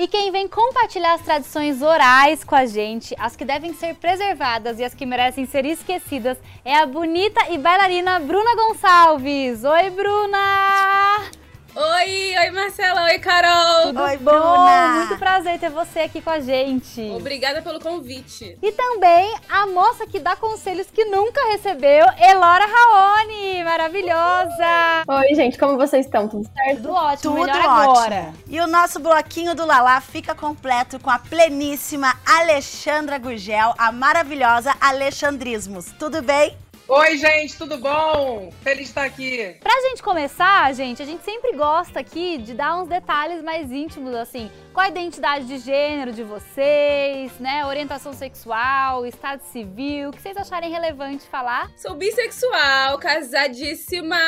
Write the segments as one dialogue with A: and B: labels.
A: E quem vem compartilhar as tradições orais com a gente, as que devem ser preservadas e as que merecem ser esquecidas, é a bonita e bailarina Bruna Gonçalves. Oi, Bruna!
B: Oi, oi Marcela, oi Carol.
A: Tudo oi, bom? Bruna. Muito prazer ter você aqui com a gente.
B: Obrigada pelo convite.
A: E também a moça que dá conselhos que nunca recebeu, Elora Raoni, maravilhosa.
C: Oi, gente, como vocês estão? Tudo certo?
A: Tudo ótimo,
D: Tudo
A: melhor
D: ótimo.
A: agora.
D: E o nosso bloquinho do Lalá fica completo com a pleníssima Alexandra Gurgel, a maravilhosa Alexandrismos. Tudo bem?
E: Oi, gente, tudo bom? Feliz de estar aqui.
A: Pra gente começar, gente, a gente sempre gosta aqui de dar uns detalhes mais íntimos, assim. Qual a identidade de gênero de vocês, né? Orientação sexual, estado civil, o que vocês acharem relevante falar?
B: Sou bissexual, casadíssima,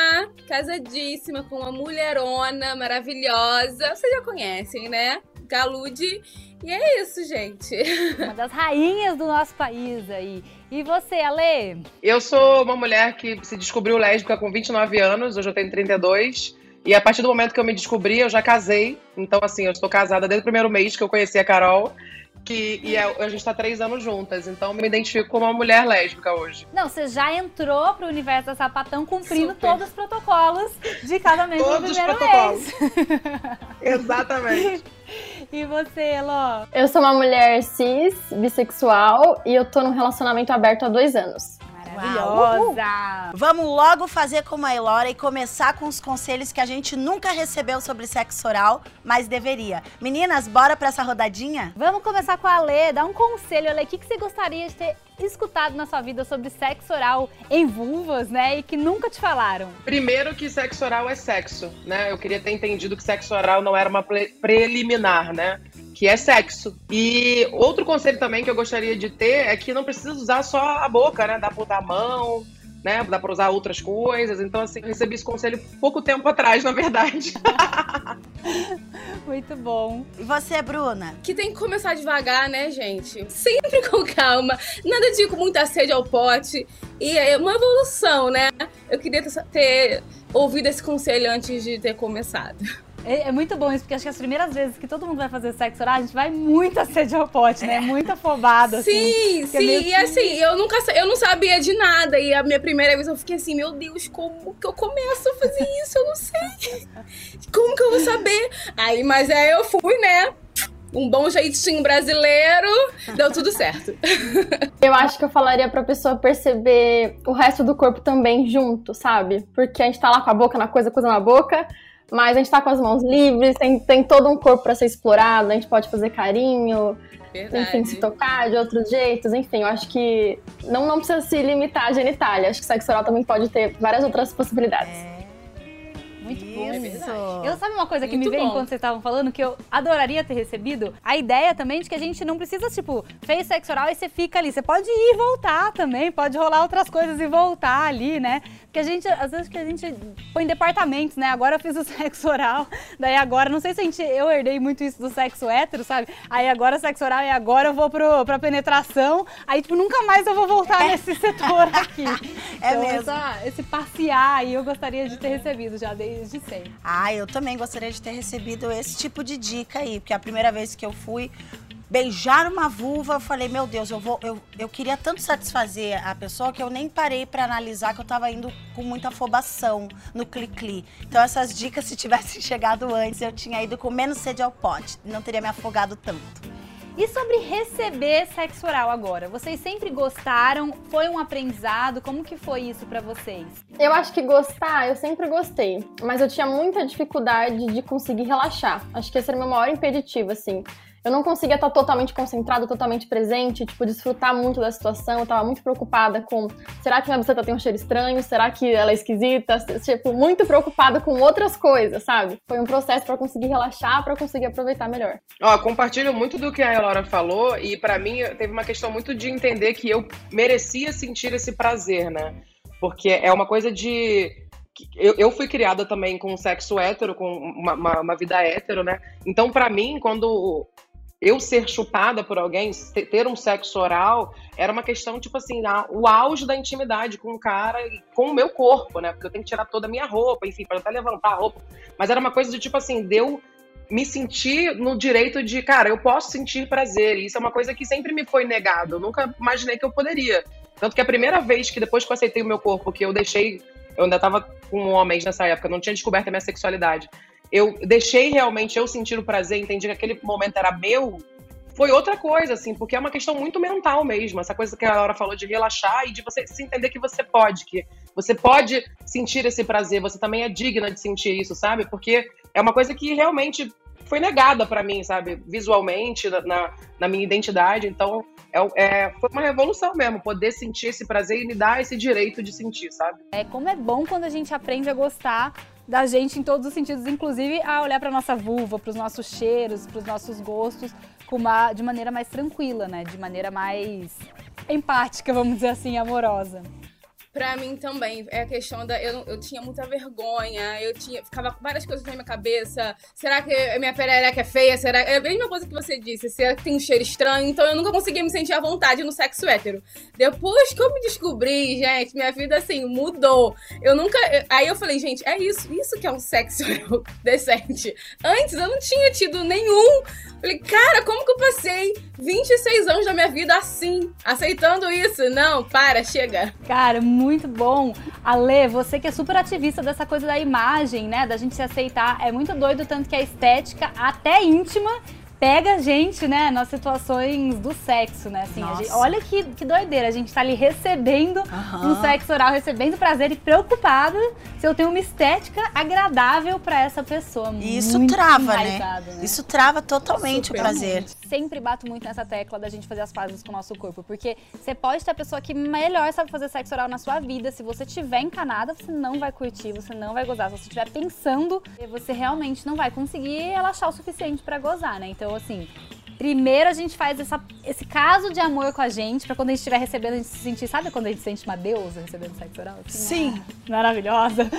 B: casadíssima com uma mulherona maravilhosa. Vocês já conhecem, né? Galude. E é isso, gente.
A: Uma das rainhas do nosso país aí. E você, Ale?
E: Eu sou uma mulher que se descobriu lésbica com 29 anos, hoje eu tenho 32. E a partir do momento que eu me descobri, eu já casei. Então, assim, eu estou casada desde o primeiro mês que eu conheci a Carol. Que, e a, a gente está três anos juntas, então eu me identifico como uma mulher lésbica hoje.
A: Não, você já entrou pro universo da sapatão cumprindo Super. todos os protocolos de casamento
E: todos
A: no primeiro
E: os protocolos.
A: mês.
E: Exatamente.
A: E você, Elô?
C: Eu sou uma mulher cis, bissexual e eu tô num relacionamento aberto há dois anos.
A: Maravilhosa!
D: Vamos logo fazer como a Elora e começar com os conselhos que a gente nunca recebeu sobre sexo oral, mas deveria. Meninas, bora pra essa rodadinha?
A: Vamos começar com a Lê. Dá um conselho, Ale. O que, que você gostaria de ter escutado na sua vida sobre sexo oral em vulvas, né? E que nunca te falaram?
E: Primeiro que sexo oral é sexo, né? Eu queria ter entendido que sexo oral não era uma pre preliminar, né? que é sexo. E outro conselho também que eu gostaria de ter é que não precisa usar só a boca, né? Dá pra usar a mão, né? Dá pra usar outras coisas. Então, assim, eu recebi esse conselho pouco tempo atrás, na verdade.
A: Muito bom.
D: E você, Bruna?
B: Que tem que começar devagar, né, gente? Sempre com calma. Nada de ir com muita sede ao pote. E é uma evolução, né? Eu queria ter ouvido esse conselho antes de ter começado.
A: É, é, muito bom isso, porque acho que as primeiras vezes que todo mundo vai fazer sexo oral, a gente vai muito a sede ao pote, né? Muito afobado, assim.
B: Sim, sim.
A: É
B: e assim, eu nunca eu não sabia de nada. E a minha primeira vez eu fiquei assim, meu Deus, como que eu começo a fazer isso? Eu não sei. Como que eu vou saber? Aí, mas aí eu fui, né? um bom jeitinho brasileiro, deu tudo certo.
C: Eu acho que eu falaria pra pessoa perceber o resto do corpo também junto, sabe? Porque a gente tá lá com a boca na coisa, coisa na boca, mas a gente tá com as mãos livres, tem, tem todo um corpo para ser explorado, a gente pode fazer carinho,
B: Verdade.
C: enfim, se tocar de outros jeitos, enfim, eu acho que não, não precisa se limitar à genitália, acho que sexo oral também pode ter várias outras possibilidades.
A: É. Muito
D: Isso.
A: bom. Eu sabe uma coisa que
B: Muito
A: me veio
B: bom.
A: enquanto vocês estavam falando que eu adoraria ter recebido? A ideia também de que a gente não precisa, tipo, fez sexo oral e você fica ali. Você pode ir e voltar também, pode rolar outras coisas e voltar ali, né? Porque a gente, às vezes que a gente põe em departamentos, né? Agora eu fiz o sexo oral, daí agora, não sei se a gente, eu herdei muito isso do sexo hétero, sabe? Aí agora sexo oral e agora eu vou pro, pra penetração, aí tipo, nunca mais eu vou voltar nesse setor aqui.
D: É
A: então,
D: mesmo.
A: essa- esse passear aí eu gostaria de ter recebido já desde sempre.
D: Ah, eu também gostaria de ter recebido esse tipo de dica aí, porque a primeira vez que eu fui beijar uma vulva, eu falei, meu Deus, eu vou, eu, eu queria tanto satisfazer a pessoa que eu nem parei pra analisar que eu tava indo com muita afobação no cli-cli. Então essas dicas, se tivessem chegado antes, eu tinha ido com menos sede ao pote, não teria me afogado tanto.
A: E sobre receber sexo oral agora? Vocês sempre gostaram? Foi um aprendizado? Como que foi isso pra vocês?
C: Eu acho que gostar, eu sempre gostei, mas eu tinha muita dificuldade de conseguir relaxar. Acho que esse era o meu maior impeditivo, assim. Eu não conseguia estar totalmente concentrada, totalmente presente, tipo, desfrutar muito da situação. Eu tava muito preocupada com, será que minha buceta tem um cheiro estranho? Será que ela é esquisita? Tipo, muito preocupada com outras coisas, sabe? Foi um processo para conseguir relaxar, para conseguir aproveitar melhor.
E: Ó, compartilho muito do que a Laura falou e para mim teve uma questão muito de entender que eu merecia sentir esse prazer, né? Porque é uma coisa de eu, eu fui criada também com sexo hétero, com uma, uma, uma vida hétero, né? Então, para mim, quando eu ser chupada por alguém, ter um sexo oral, era uma questão, tipo assim, o auge da intimidade com o cara e com o meu corpo, né? Porque eu tenho que tirar toda a minha roupa, enfim, para até levantar a roupa. Mas era uma coisa de, tipo assim, deu me sentir no direito de, cara, eu posso sentir prazer. E isso é uma coisa que sempre me foi negado. Eu nunca imaginei que eu poderia. Tanto que a primeira vez que, depois que eu aceitei o meu corpo, que eu deixei. Eu ainda tava com homens nessa época, não tinha descoberto a minha sexualidade eu deixei realmente eu sentir o prazer, entendi que aquele momento era meu, foi outra coisa, assim, porque é uma questão muito mental mesmo. Essa coisa que a Laura falou de relaxar e de você se entender que você pode, que você pode sentir esse prazer, você também é digna de sentir isso, sabe? Porque é uma coisa que realmente foi negada para mim, sabe? Visualmente, na, na minha identidade. Então, é, é, foi uma revolução mesmo, poder sentir esse prazer e me dar esse direito de sentir, sabe?
A: É como é bom quando a gente aprende a gostar da gente em todos os sentidos, inclusive a olhar para nossa vulva, para os nossos cheiros, para os nossos gostos, uma, de maneira mais tranquila, né? De maneira mais empática, vamos dizer assim, amorosa.
B: Pra mim também, é a questão da. Eu, eu tinha muita vergonha, eu tinha. Ficava com várias coisas na minha cabeça. Será que minha perereca é feia? Será. É a mesma coisa que você disse. Será que tem um cheiro estranho? Então eu nunca conseguia me sentir à vontade no sexo hétero. Depois que eu me descobri, gente, minha vida assim mudou. Eu nunca. Aí eu falei, gente, é isso. Isso que é um sexo decente. Antes eu não tinha tido nenhum. Falei, cara, como que eu passei 26 anos da minha vida assim? Aceitando isso? Não, para, chega.
A: Cara, muito muito bom. Ale, você que é super ativista dessa coisa da imagem, né? Da gente se aceitar. É muito doido, tanto que a estética, até íntima, pega a gente, né, nas situações do sexo, né? Assim, gente, olha que, que doideira, a gente tá ali recebendo uhum. um sexo oral, recebendo prazer e preocupada se eu tenho uma estética agradável para essa pessoa.
D: E isso trava, né? né? Isso trava totalmente Super o prazer.
A: Sempre bato muito nessa tecla da gente fazer as fases com o nosso corpo, porque você pode ter a pessoa que melhor sabe fazer sexo oral na sua vida, se você tiver encanada, você não vai curtir, você não vai gozar. Se você estiver pensando, você realmente não vai conseguir relaxar o suficiente para gozar, né? Então, assim, Primeiro a gente faz essa, esse caso de amor com a gente, pra quando a gente estiver recebendo, a gente se sentir. Sabe quando a gente sente uma deusa recebendo sexo oral?
D: Assim, Sim.
A: Ah, maravilhosa.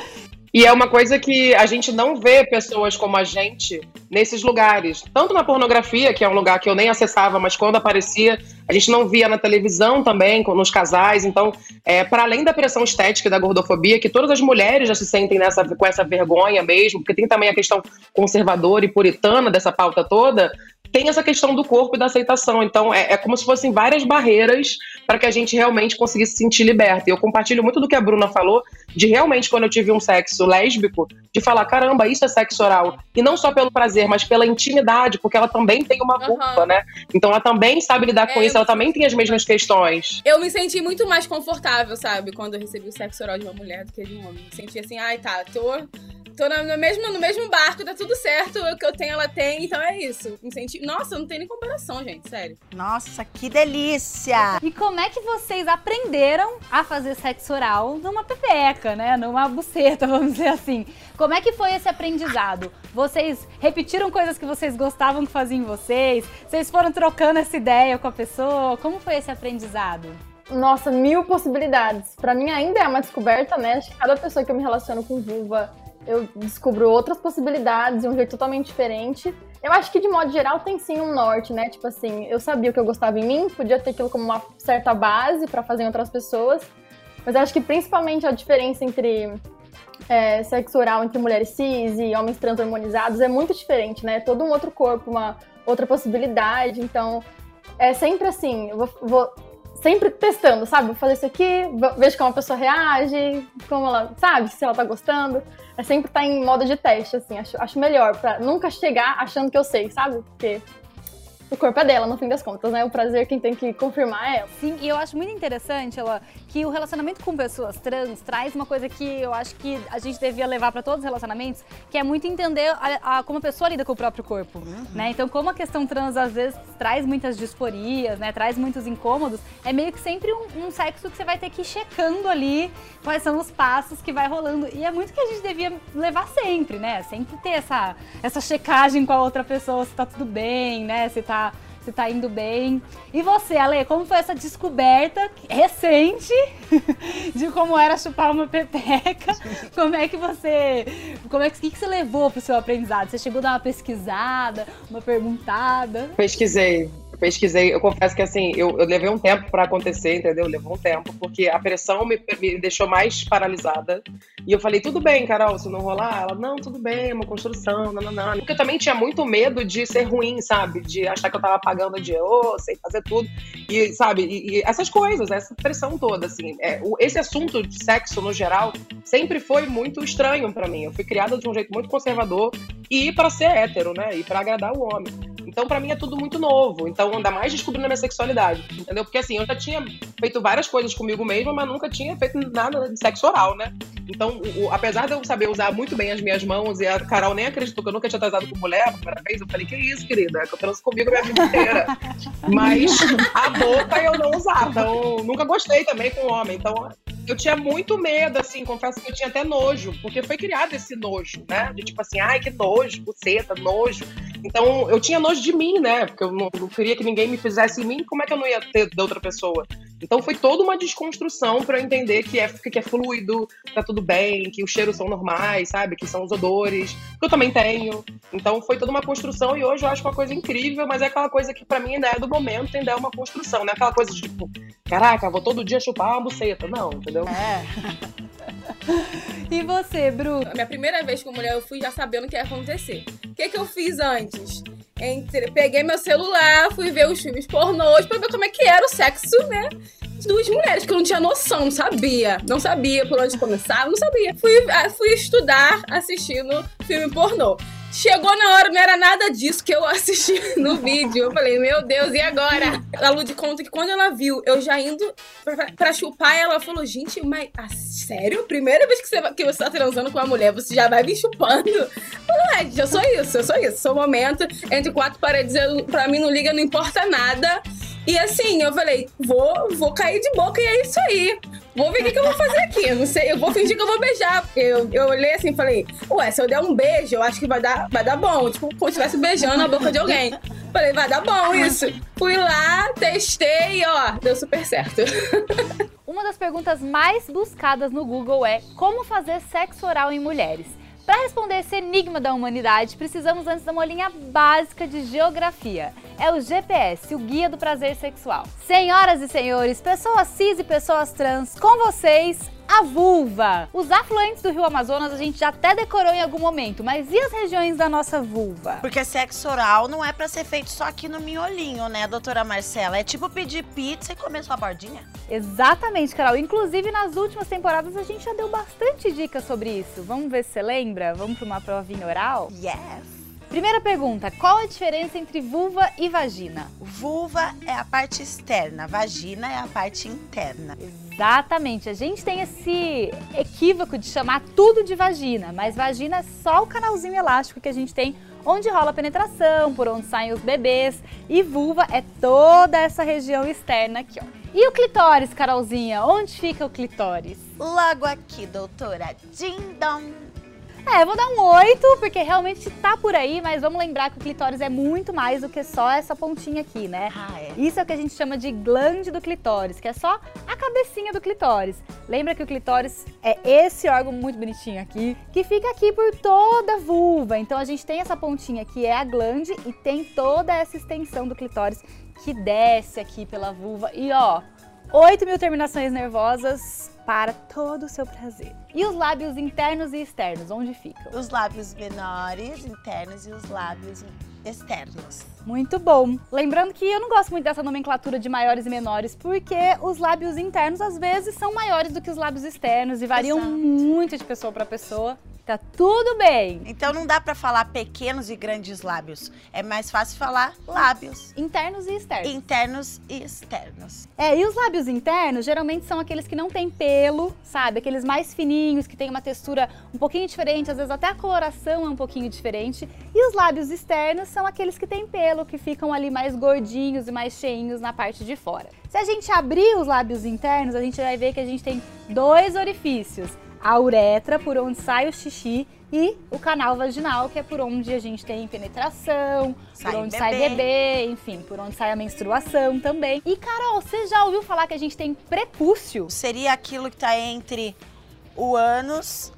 E: E é uma coisa que a gente não vê pessoas como a gente nesses lugares. Tanto na pornografia, que é um lugar que eu nem acessava, mas quando aparecia, a gente não via na televisão também, nos casais. Então, é, para além da pressão estética e da gordofobia, que todas as mulheres já se sentem nessa, com essa vergonha mesmo, porque tem também a questão conservadora e puritana dessa pauta toda, tem essa questão do corpo e da aceitação. Então, é, é como se fossem várias barreiras para que a gente realmente conseguisse se sentir liberta. E eu compartilho muito do que a Bruna falou, de realmente, quando eu tive um sexo lésbico, de falar: caramba, isso é sexo oral. E não só pelo prazer, mas pela intimidade, porque ela também tem uma culpa, uhum. né? Então, ela também sabe lidar com é, isso, ela também tem as mesmas questões.
B: Eu me senti muito mais confortável, sabe, quando eu recebi o sexo oral de uma mulher do que de um homem. Me senti assim: ai, tá, tô tô no mesmo, no mesmo barco, tá tudo certo, o que eu tenho, ela tem, então é isso. Incentivo. Nossa, não tem nem comparação, gente, sério.
D: Nossa, que delícia!
A: E como é que vocês aprenderam a fazer sexo oral numa pepeca, né? Numa buceta, vamos dizer assim. Como é que foi esse aprendizado? Vocês repetiram coisas que vocês gostavam que faziam em vocês? Vocês foram trocando essa ideia com a pessoa? Como foi esse aprendizado?
C: Nossa, mil possibilidades. Para mim ainda é uma descoberta, né? Acho que cada pessoa que eu me relaciono com vulva eu descubro outras possibilidades de um jeito totalmente diferente. Eu acho que, de modo geral, tem sim um norte, né? Tipo assim, eu sabia o que eu gostava em mim, podia ter aquilo como uma certa base para fazer em outras pessoas, mas acho que principalmente a diferença entre é, sexo oral entre mulheres cis e homens trans hormonizados é muito diferente, né? Todo um outro corpo, uma outra possibilidade. Então, é sempre assim, eu vou, vou sempre testando, sabe? Vou fazer isso aqui, vejo como a pessoa reage, como ela, sabe, se ela tá gostando. É sempre estar tá em modo de teste, assim, acho, acho melhor, pra nunca chegar achando que eu sei, sabe? Porque o corpo é dela, no fim das contas, né? O prazer quem tem que confirmar é ela.
A: Sim, e eu acho muito interessante, ela, que o relacionamento com pessoas trans traz uma coisa que eu acho que a gente devia levar para todos os relacionamentos, que é muito entender a, a, como a pessoa lida com o próprio corpo, uhum. né? Então, como a questão trans às vezes traz muitas disforias, né? Traz muitos incômodos, é meio que sempre um, um sexo que você vai ter que ir checando ali quais são os passos que vai rolando. E é muito que a gente devia levar sempre, né? Sempre ter essa, essa checagem com a outra pessoa, se tá tudo bem, né? Se tá se tá indo bem. E você, Ale, como foi essa descoberta recente de como era chupar uma pepeca? Como é que você. Como é que, que você levou pro seu aprendizado? Você chegou a dar uma pesquisada, uma perguntada?
E: Pesquisei pesquisei, eu confesso que assim, eu, eu levei um tempo para acontecer, entendeu? Levou um tempo, porque a pressão me, me, deixou mais paralisada. E eu falei, tudo bem, Carol, se não rolar, ela, não, tudo bem, é uma construção, não, não, não. Porque eu também tinha muito medo de ser ruim, sabe? De achar que eu tava pagando de oh, sei fazer tudo. E, sabe, e, e essas coisas, essa pressão toda, assim. É, o, esse assunto de sexo, no geral, sempre foi muito estranho para mim. Eu fui criada de um jeito muito conservador e para ser hétero, né? E para agradar o homem. Então, para mim, é tudo muito novo. Então, ainda mais descobrindo a minha sexualidade, entendeu? Porque, assim, eu já tinha feito várias coisas comigo mesma, mas nunca tinha feito nada de sexo oral, né? Então, o, o, apesar de eu saber usar muito bem as minhas mãos, e a Carol nem acreditou que eu nunca tinha transado com mulher a primeira vez, eu falei, que isso, querida? É que eu transo comigo a minha vida inteira. mas a boca eu não usava. Então, nunca gostei também com homem. Então, eu tinha muito medo, assim, confesso que eu tinha até nojo, porque foi criado esse nojo, né? De tipo assim, ai, que nojo, buceta, nojo. Então, eu tinha nojo de mim, né? Porque eu não, não, queria que ninguém me fizesse em mim, como é que eu não ia ter da outra pessoa? Então, foi toda uma desconstrução para eu entender que é, que é fluido, tá tudo bem, que os cheiros são normais, sabe? Que são os odores, que eu também tenho. Então, foi toda uma construção e hoje eu acho uma coisa incrível, mas é aquela coisa que para mim ainda é do momento, ainda é uma construção, não é aquela coisa de tipo, caraca, vou todo dia chupar uma buceta. Não, entendeu?
A: É. e você, Bru?
B: A minha primeira vez com mulher, eu fui já sabendo o que ia acontecer. O que, que eu fiz antes? Entre, peguei meu celular, fui ver os filmes pornôs pra ver como é que era o sexo, né? De duas mulheres, que eu não tinha noção, não sabia. Não sabia por onde começar, não sabia. Fui, ah, fui estudar assistindo filme pornô. Chegou na hora, não era nada disso que eu assisti no vídeo. Eu falei, meu Deus, e agora? A Lu de conta que quando ela viu eu já indo pra, pra chupar, ela falou, gente, mas ah, sério? Primeira vez que você, que você tá transando com uma mulher, você já vai me chupando? Eu falei, é, eu sou isso, eu sou isso. Sou momento, entre quatro paredes, eu, pra mim não liga, não importa nada. E assim, eu falei, vou, vou cair de boca e é isso aí. Vou ver o que, que, eu vou fazer aqui. Eu não sei, eu vou fingir que eu vou beijar. Porque eu, eu olhei assim e falei, ué, se eu der um beijo, eu acho que vai dar, vai dar bom. Tipo, como se estivesse beijando a boca de alguém. Falei, vai dar bom isso. Fui lá, testei e ó, deu super certo.
A: Uma das perguntas mais buscadas no Google é como fazer sexo oral em mulheres. Para responder esse enigma da humanidade, precisamos antes de uma linha básica de geografia. É o GPS, o Guia do Prazer Sexual. Senhoras e senhores, pessoas cis e pessoas trans, com vocês, a vulva. Os afluentes do rio Amazonas a gente já até decorou em algum momento, mas e as regiões da nossa vulva?
D: Porque sexo oral não é para ser feito só aqui no miolinho, né, doutora Marcela? É tipo pedir pizza e comer sua bordinha.
A: Exatamente, Carol. Inclusive, nas últimas temporadas a gente já deu bastante dicas sobre isso. Vamos ver se você lembra? Vamos para uma provinha oral?
D: Yes!
A: Primeira pergunta: qual a diferença entre vulva e vagina?
D: Vulva é a parte externa, vagina é a parte interna.
A: Exatamente. A gente tem esse equívoco de chamar tudo de vagina, mas vagina é só o canalzinho elástico que a gente tem onde rola a penetração, por onde saem os bebês, e vulva é toda essa região externa aqui, ó. E o clitóris, Carolzinha? Onde fica o clitóris?
D: Logo aqui, doutora. Ding dong.
A: É, vou dar um 8, porque realmente tá por aí, mas vamos lembrar que o clitóris é muito mais do que só essa pontinha aqui, né?
D: Ah, é.
A: Isso é o que a gente chama de glande do clitóris, que é só a cabecinha do clitóris. Lembra que o clitóris é esse órgão muito bonitinho aqui, que fica aqui por toda a vulva. Então a gente tem essa pontinha que é a glande e tem toda essa extensão do clitóris que desce aqui pela vulva. E ó, 8 mil terminações nervosas para todo o seu prazer. E os lábios internos e externos, onde ficam?
D: Os lábios menores, internos e os lábios externos.
A: Muito bom. Lembrando que eu não gosto muito dessa nomenclatura de maiores e menores, porque os lábios internos às vezes são maiores do que os lábios externos e variam Exato. muito de pessoa para pessoa. Tá tudo bem.
D: Então não dá pra falar pequenos e grandes lábios. É mais fácil falar lábios
A: Internos e externos.
D: internos e externos.
A: É, e os lábios internos geralmente são aqueles que não têm pelo, sabe? Aqueles mais fininhos, que têm uma textura um pouquinho diferente, às vezes até a coloração é um pouquinho diferente. E os lábios externos são aqueles que têm pelo, que ficam ali mais gordinhos e mais cheinhos na parte de fora. Se a gente abrir os lábios internos, a gente vai ver que a gente tem dois orifícios. A uretra, por onde sai o xixi, e o canal vaginal, que é por onde a gente tem penetração,
D: Sai
A: por onde
D: bebê.
A: sai bebê, enfim, por onde sai a menstruação também. E Carol, você já ouviu falar que a gente tem prepúcio?
D: Seria aquilo que tá entre o ânus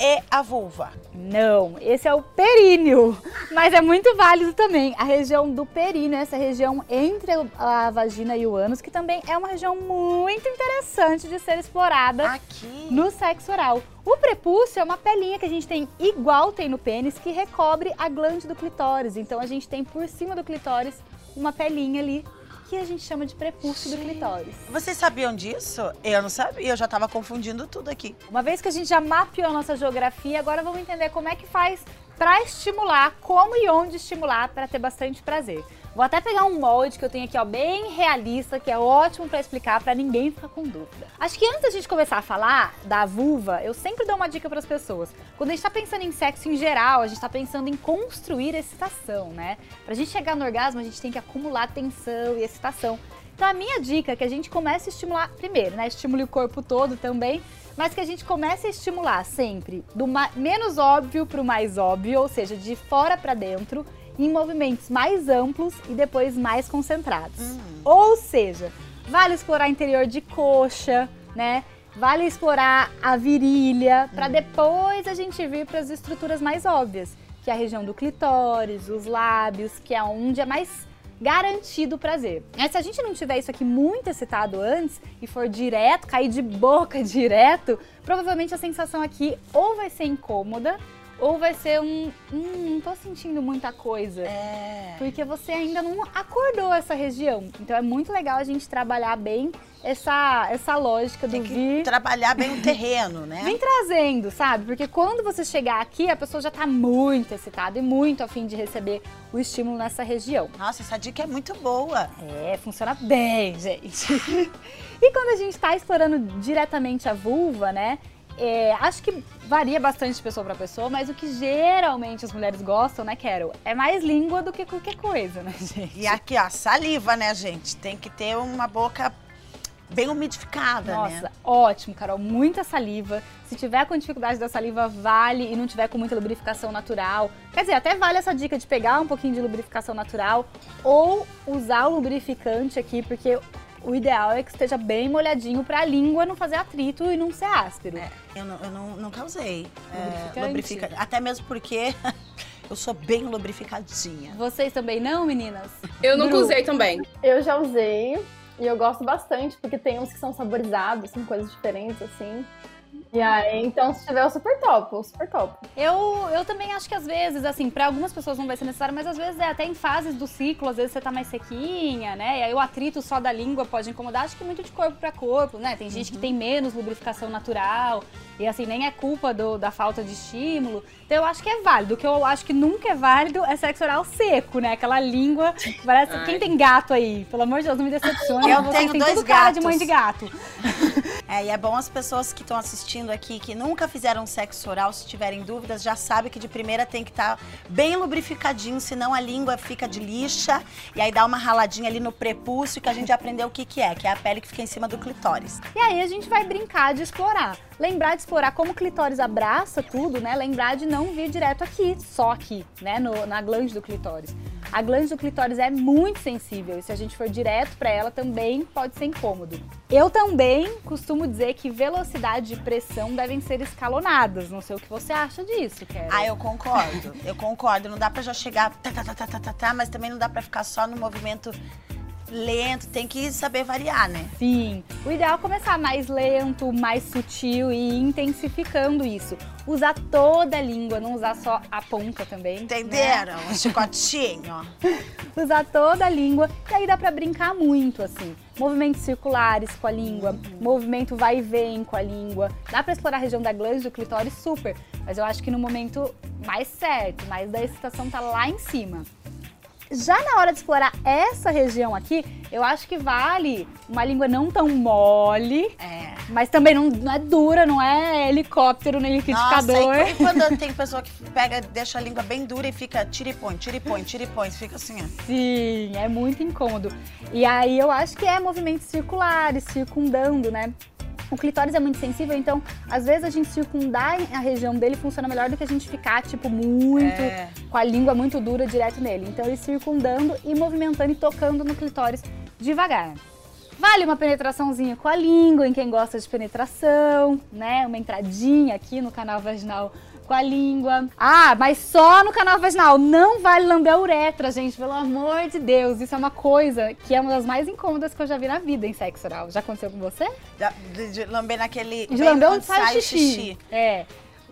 D: e a vulva.
A: Não, esse é o períneo, mas é muito válido também. A região do períneo, essa região entre a vagina e o ânus, que também é uma região muito interessante de ser explorada
D: Aqui.
A: no sexo oral. O prepúcio é uma pelinha que a gente tem igual tem no pênis que recobre a glande do clitóris. Então a gente tem por cima do clitóris uma pelinha ali que a gente chama de prepúcio do clitóris.
D: Vocês sabiam disso? Eu não sabia, eu já tava confundindo tudo aqui.
A: Uma vez que a gente já mapeou a nossa geografia, agora vamos entender como é que faz para estimular, como e onde estimular para ter bastante prazer. Vou até pegar um molde que eu tenho aqui, ó, bem realista, que é ótimo para explicar para ninguém ficar com dúvida. Acho que antes da gente começar a falar da vulva, eu sempre dou uma dica para as pessoas. Quando a gente tá pensando em sexo em geral, a gente tá pensando em construir excitação, né? Pra gente chegar no orgasmo, a gente tem que acumular tensão e excitação. Então a minha dica é que a gente comece a estimular primeiro, né? Estimule o corpo todo também, mas que a gente comece a estimular sempre do menos óbvio para o mais óbvio, ou seja, de fora para dentro, em movimentos mais amplos e depois mais concentrados. Ou seja, vale explorar interior de coxa, né? Vale explorar a virilha, para depois a gente vir para as estruturas mais óbvias, que é a região do clitóris, os lábios, que é onde é mais garantido prazer. Mas se a gente não tiver isso aqui muito excitado antes e for direto, cair de boca direto, provavelmente a sensação aqui ou vai ser incômoda ou vai ser um, hum, não tô sentindo muita coisa.
D: É.
A: Porque você ainda não acordou essa região. Então é muito legal a gente trabalhar bem essa, essa lógica do
D: Tem que
A: vir.
D: trabalhar bem o terreno, né?
A: Vem trazendo, sabe? Porque quando você chegar aqui, a pessoa já tá muito excitada e muito afim de receber o estímulo nessa região.
D: Nossa, essa dica é muito boa.
A: É, funciona bem, gente. e quando a gente tá explorando diretamente a vulva, né? É, acho que varia bastante de pessoa para pessoa, mas o que geralmente as mulheres gostam, né, Carol? É mais língua do que qualquer coisa, né, gente?
D: E aqui, ó, saliva, né, gente? Tem que ter uma boca bem umidificada,
A: Nossa,
D: né?
A: ótimo, Carol. Muita saliva. Se tiver com dificuldade da saliva, vale. E não tiver com muita lubrificação natural. Quer dizer, até vale essa dica de pegar um pouquinho de lubrificação natural ou usar o lubrificante aqui, porque o ideal é que esteja bem molhadinho pra a língua não fazer atrito e não ser áspero.
D: É, eu, não- eu não, nunca usei é,
A: lubrificante.
D: Até mesmo porque eu sou bem lubrificadinha.
A: Vocês também não, meninas?
B: Eu nunca
A: Bru.
B: usei também.
C: Eu já usei e eu gosto bastante, porque tem uns que são saborizados, são coisas diferentes, assim. E aí, então, se tiver, eu super topo, eu super topo.
A: Eu, eu também acho que às vezes, assim, pra algumas pessoas não vai ser necessário, mas às vezes é até em fases do ciclo, às vezes você tá mais sequinha, né? E aí o atrito só da língua pode incomodar, acho que muito de corpo pra corpo, né? Tem gente que tem menos lubrificação natural, e assim, nem é culpa do- da falta de estímulo. Então eu acho que é válido. O que eu acho que nunca é válido é sexo oral seco, né? Aquela língua. que Parece.
B: Ai.
A: Quem tem gato aí? Pelo amor de Deus, não me decepcione.
D: Eu
A: Vocês
D: tenho dois
A: tudo cara de
D: gatos.
A: mãe de gato.
D: É, e é bom as pessoas que estão assistindo aqui, que nunca fizeram sexo oral, se tiverem dúvidas, já sabe que de primeira tem que estar bem lubrificadinho, senão a língua fica de lixa. E aí dá uma raladinha ali no prepúcio, que a gente aprendeu o que, que é, que é a pele que fica em cima do clitóris.
A: E aí a gente vai brincar de explorar. Lembrar de explorar como o clitóris abraça tudo, né? Lembrar de não vir direto aqui, só aqui, né? No- na glande do clitóris. A glande do clitóris é muito sensível e se a gente for direto pra ela também pode ser incômodo. Eu também costumo dizer que velocidade e pressão devem ser escalonadas. Não sei o que você acha disso, Karen.
D: Ah, eu concordo. Eu concordo. Não dá pra já chegar tá, tá, tá, tá, tá, tá, tá, mas também não dá pra ficar só no movimento lento, tem que saber variar, né?
A: Sim. O ideal é começar mais lento, mais sutil e intensificando isso. Usar toda a língua, não usar só a ponta também. né?
D: Entenderam? Um chicotinho.
A: Usar toda a língua e aí dá pra brincar muito, assim. Movimentos circulares com a língua, movimento vai e vem com a língua. Dá pra explorar a região da glande do clitóris super, mas eu acho que no momento mais certo, mais da excitação tá lá em cima. Já na hora de explorar essa região aqui, eu acho que vale uma língua não tão mole,
D: É.
A: mas também não, não é dura, não é helicóptero nem
D: Nossa,
A: liquidificador.
D: e quando tem pessoa que pega, deixa a língua bem dura e fica tira e põe, tira e põe, tira e põe, fica assim, ó.
A: Sim, é muito incômodo. E aí eu acho que é movimentos circulares, circundando, né? O clitóris é muito sensível, então às vezes a gente circundar a região dele funciona melhor do que a gente ficar, tipo, muito
D: É.
A: com a língua muito dura direto nele. Então ir circundando e movimentando e tocando no clitóris devagar. Vale uma penetraçãozinha com a língua, em quem gosta de penetração, né? Uma entradinha aqui no canal vaginal com a língua. Ah, mas só no canal vaginal. Não vale lamber a uretra, gente, pelo amor de Deus. Isso é uma coisa que é uma das mais incômodas que eu já vi na vida em sexo oral. Já aconteceu com você?
D: De, de lamber naquele.
A: De
D: bem
A: lamber
D: onde
A: onde sai o xixi. É.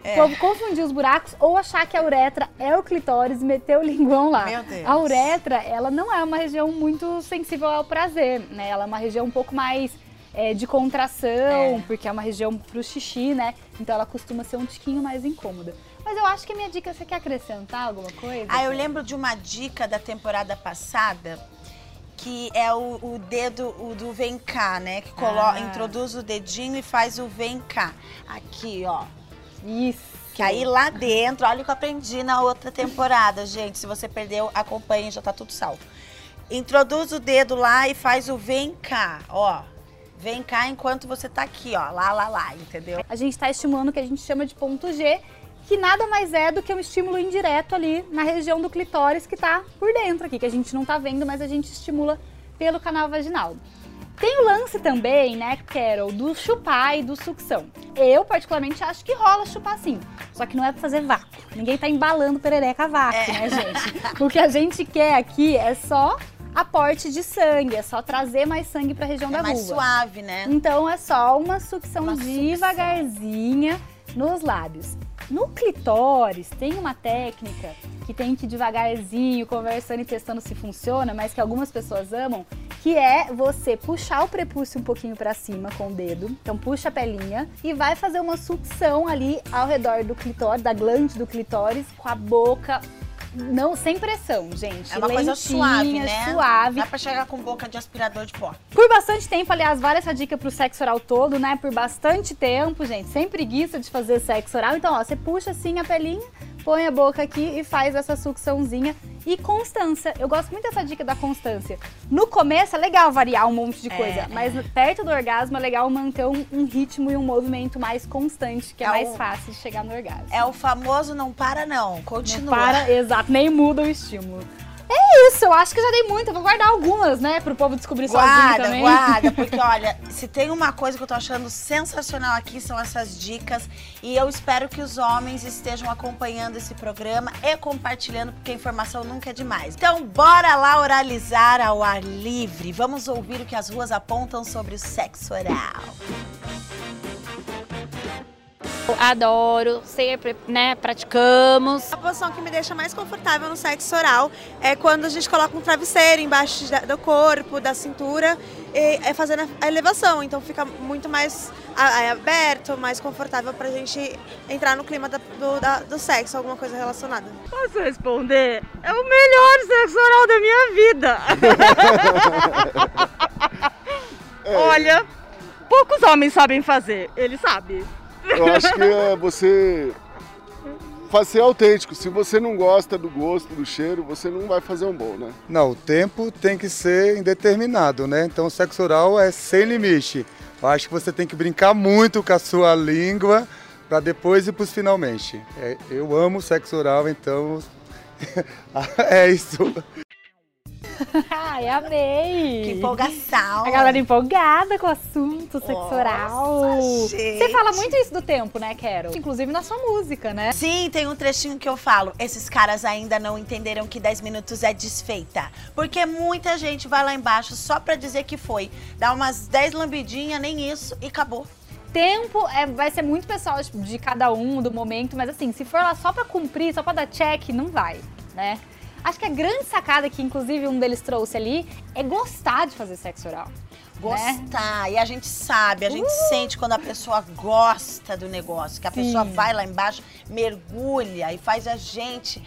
D: É.
A: Co- Confundir os buracos ou achar que a uretra é o clitóris e meter o linguão lá.
D: Meu Deus.
A: A uretra, ela não é uma região muito sensível ao prazer, né? Ela é uma região um pouco mais é, de contração,
D: É.
A: porque é uma região pro xixi, né? Então ela costuma ser um tiquinho mais incômoda. Mas eu acho que a minha dica, você quer acrescentar alguma coisa?
D: Ah, eu lembro de uma dica da temporada passada. Que é o, o dedo o do vem cá, né? Que colo-
A: Ah.
D: introduz o dedinho e faz o vem cá. Aqui, ó.
A: Isso.
D: Que aí lá dentro, olha o que eu aprendi na outra temporada, gente. Se você perdeu, acompanhe, já tá tudo salvo. Introduz o dedo lá e faz o vem cá, ó. Vem cá enquanto você tá aqui, ó. Lá, lá, lá, entendeu?
A: A gente está estimulando o que a gente chama de ponto G, que nada mais é do que um estímulo indireto ali na região do clitóris que tá por dentro aqui, que a gente não tá vendo, mas a gente estimula pelo canal vaginal. Tem o lance também, né, Carol, do chupar e do sucção. Eu, particularmente, acho que rola chupar sim. Só que não é pra fazer vácuo. Ninguém tá embalando perereca a vácuo, né, gente? O que a gente quer aqui é só aporte de sangue, é só trazer mais sangue pra região
D: É
A: da
D: mais
A: vulva.
D: suave, né?
A: Então é só uma sucção
D: Uma sucção.
A: devagarzinha nos lábios. No clitóris tem uma técnica que tem que ir devagarzinho, conversando e testando se funciona, mas que algumas pessoas amam, que é você puxar o prepúcio um pouquinho pra cima com o dedo. Então puxa a pelinha e vai fazer uma sucção ali ao redor do clitóris, da glande do clitóris, com a boca não sem pressão, gente.
D: É uma coisa
A: Lentinha,
D: suave, né?
A: Suave.
D: Dá pra chegar com boca de aspirador de pó.
A: Por bastante tempo, aliás, vale essa dica pro sexo oral todo, né? Por bastante tempo, gente, sem preguiça de fazer sexo oral. Então, ó, você puxa assim a pelinha, põe a boca aqui e faz essa sucçãozinha. E constância. Eu gosto muito dessa dica da constância. No começo é legal variar um monte de
D: É,
A: coisa,
D: é.
A: mas perto do orgasmo é legal manter um, um ritmo e um movimento mais constante, que é,
D: É
A: mais
D: o-
A: fácil de chegar no orgasmo.
D: É o famoso não para, não.
A: Não
D: Continua.
A: para, exato, nem muda o estímulo. É isso, eu acho que já dei muito. Eu vou guardar algumas, né, pro povo descobrir sozinho
D: Guarda,
A: também.
D: guarda, porque olha, se tem uma coisa que eu tô achando sensacional aqui são essas dicas e eu espero que os homens estejam acompanhando esse programa e compartilhando, porque a informação nunca é demais. Então, bora lá oralizar ao ar livre. Vamos ouvir o que as ruas apontam sobre o sexo oral.
F: Adoro, sempre, né, praticamos.
G: A posição que me deixa mais confortável no sexo oral é quando a gente coloca um travesseiro embaixo do corpo, da cintura, e é fazendo a elevação. Então fica muito mais a- a- aberto, mais confortável pra gente entrar no clima da- do, da- do sexo, alguma coisa relacionada.
H: Posso responder? É o melhor sexo oral da minha vida. Olha, poucos homens sabem fazer. Ele sabe.
I: Eu acho que é você faz ser autêntico. Se você não gosta do gosto, do cheiro, você não vai fazer um bom, né?
J: Não, o tempo tem que ser indeterminado, né? Então o sexo oral é sem limite. Eu acho que você tem que brincar muito com a sua língua para depois ir para finalmente. É, eu amo sexo oral, então é isso.
A: Ai, amei!
D: Que empolgação!
A: A galera empolgada com o assunto
D: gente.
A: Você fala muito isso do tempo, né, Carol? Inclusive na sua música, né?
D: Sim, tem um trechinho que eu falo. Esses caras ainda não entenderam que 10 minutos é desfeita. Porque muita gente vai lá embaixo só pra dizer que foi. Dá umas 10 lambidinhas, nem isso, e acabou.
A: Tempo é, vai ser muito pessoal de cada um, do momento, mas assim, se for lá só pra cumprir, só pra dar check, não vai, né? Acho que a grande sacada que, inclusive, um deles trouxe ali é gostar de fazer sexo oral.
D: Gostar. E a gente sabe, a gente sente quando a pessoa gosta do negócio, que a pessoa
A: Sim.
D: vai lá embaixo, mergulha e faz a gente.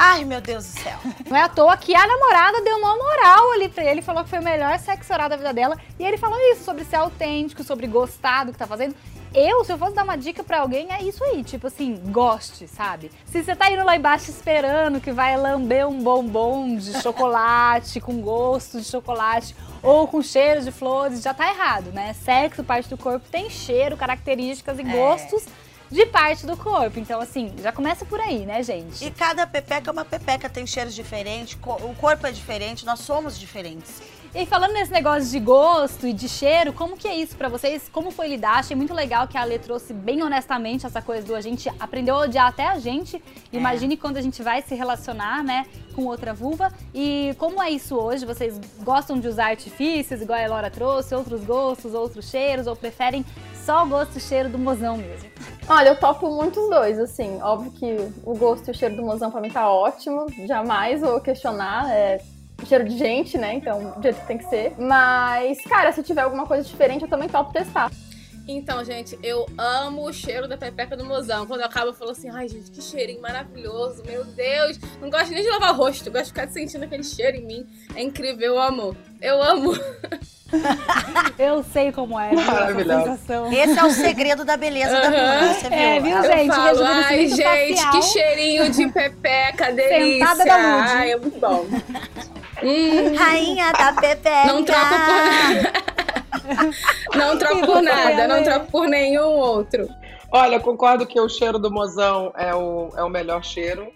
D: Ai, meu Deus do céu.
A: Não é à toa que a namorada deu uma moral ali pra ele, falou que foi o melhor sexo oral da vida dela. E ele falou isso, sobre ser autêntico, sobre gostar do que tá fazendo. Eu, se eu fosse dar uma dica pra alguém, é isso aí, tipo assim, goste, sabe? Se você tá indo lá embaixo esperando que vai lamber um bombom de chocolate, com gosto de chocolate, ou com cheiro de flores, já tá errado, né? Sexo, parte do corpo, tem cheiro, características e
D: É.
A: gostos de parte do corpo. Então, assim, já começa por aí, né, gente?
D: E cada pepeca é uma pepeca, tem cheiros diferentes, o corpo é diferente, nós somos diferentes.
A: E falando nesse negócio de gosto e de cheiro, como que é isso pra vocês? Como foi lidar? Achei muito legal que a Ale trouxe bem honestamente essa coisa do a gente aprendeu a odiar até a gente. Imagine quando a gente vai se relacionar, né, com outra vulva. E como é isso hoje? Vocês gostam de usar artifícios, igual a Elora trouxe, outros gostos, outros cheiros, ou preferem só o gosto e cheiro do mozão mesmo?
C: Olha, eu topo muito os dois, assim. Óbvio que o gosto e o cheiro do mozão pra mim tá ótimo. Jamais vou questionar. É cheiro de gente, né? Então, do jeito que tem que ser. Mas, cara, se tiver alguma coisa diferente, eu também topo testar.
B: Então, gente, eu amo o cheiro da pepeca do mozão. Quando eu acabo, eu falo assim, ai, gente, que cheirinho maravilhoso, meu Deus. Não gosto nem de lavar rosto, gosto de ficar sentindo aquele cheiro em mim. É incrível, eu amo. Eu amo.
A: Eu sei como é, sensação.
D: Esse é o segredo da beleza da mulher, você viu?
A: É, viu,
B: Eu
A: gente?
B: falo, ai, gente,
A: facial.
B: que cheirinho de pepeca, delícia.
A: Sentada da Lud.
B: Ai, é muito bom. Hum,
D: Rainha da pepeca.
B: não troco por Não troco por nada, não troco por nenhum outro.
E: Olha, eu concordo que o cheiro do mozão é o, é o melhor cheiro.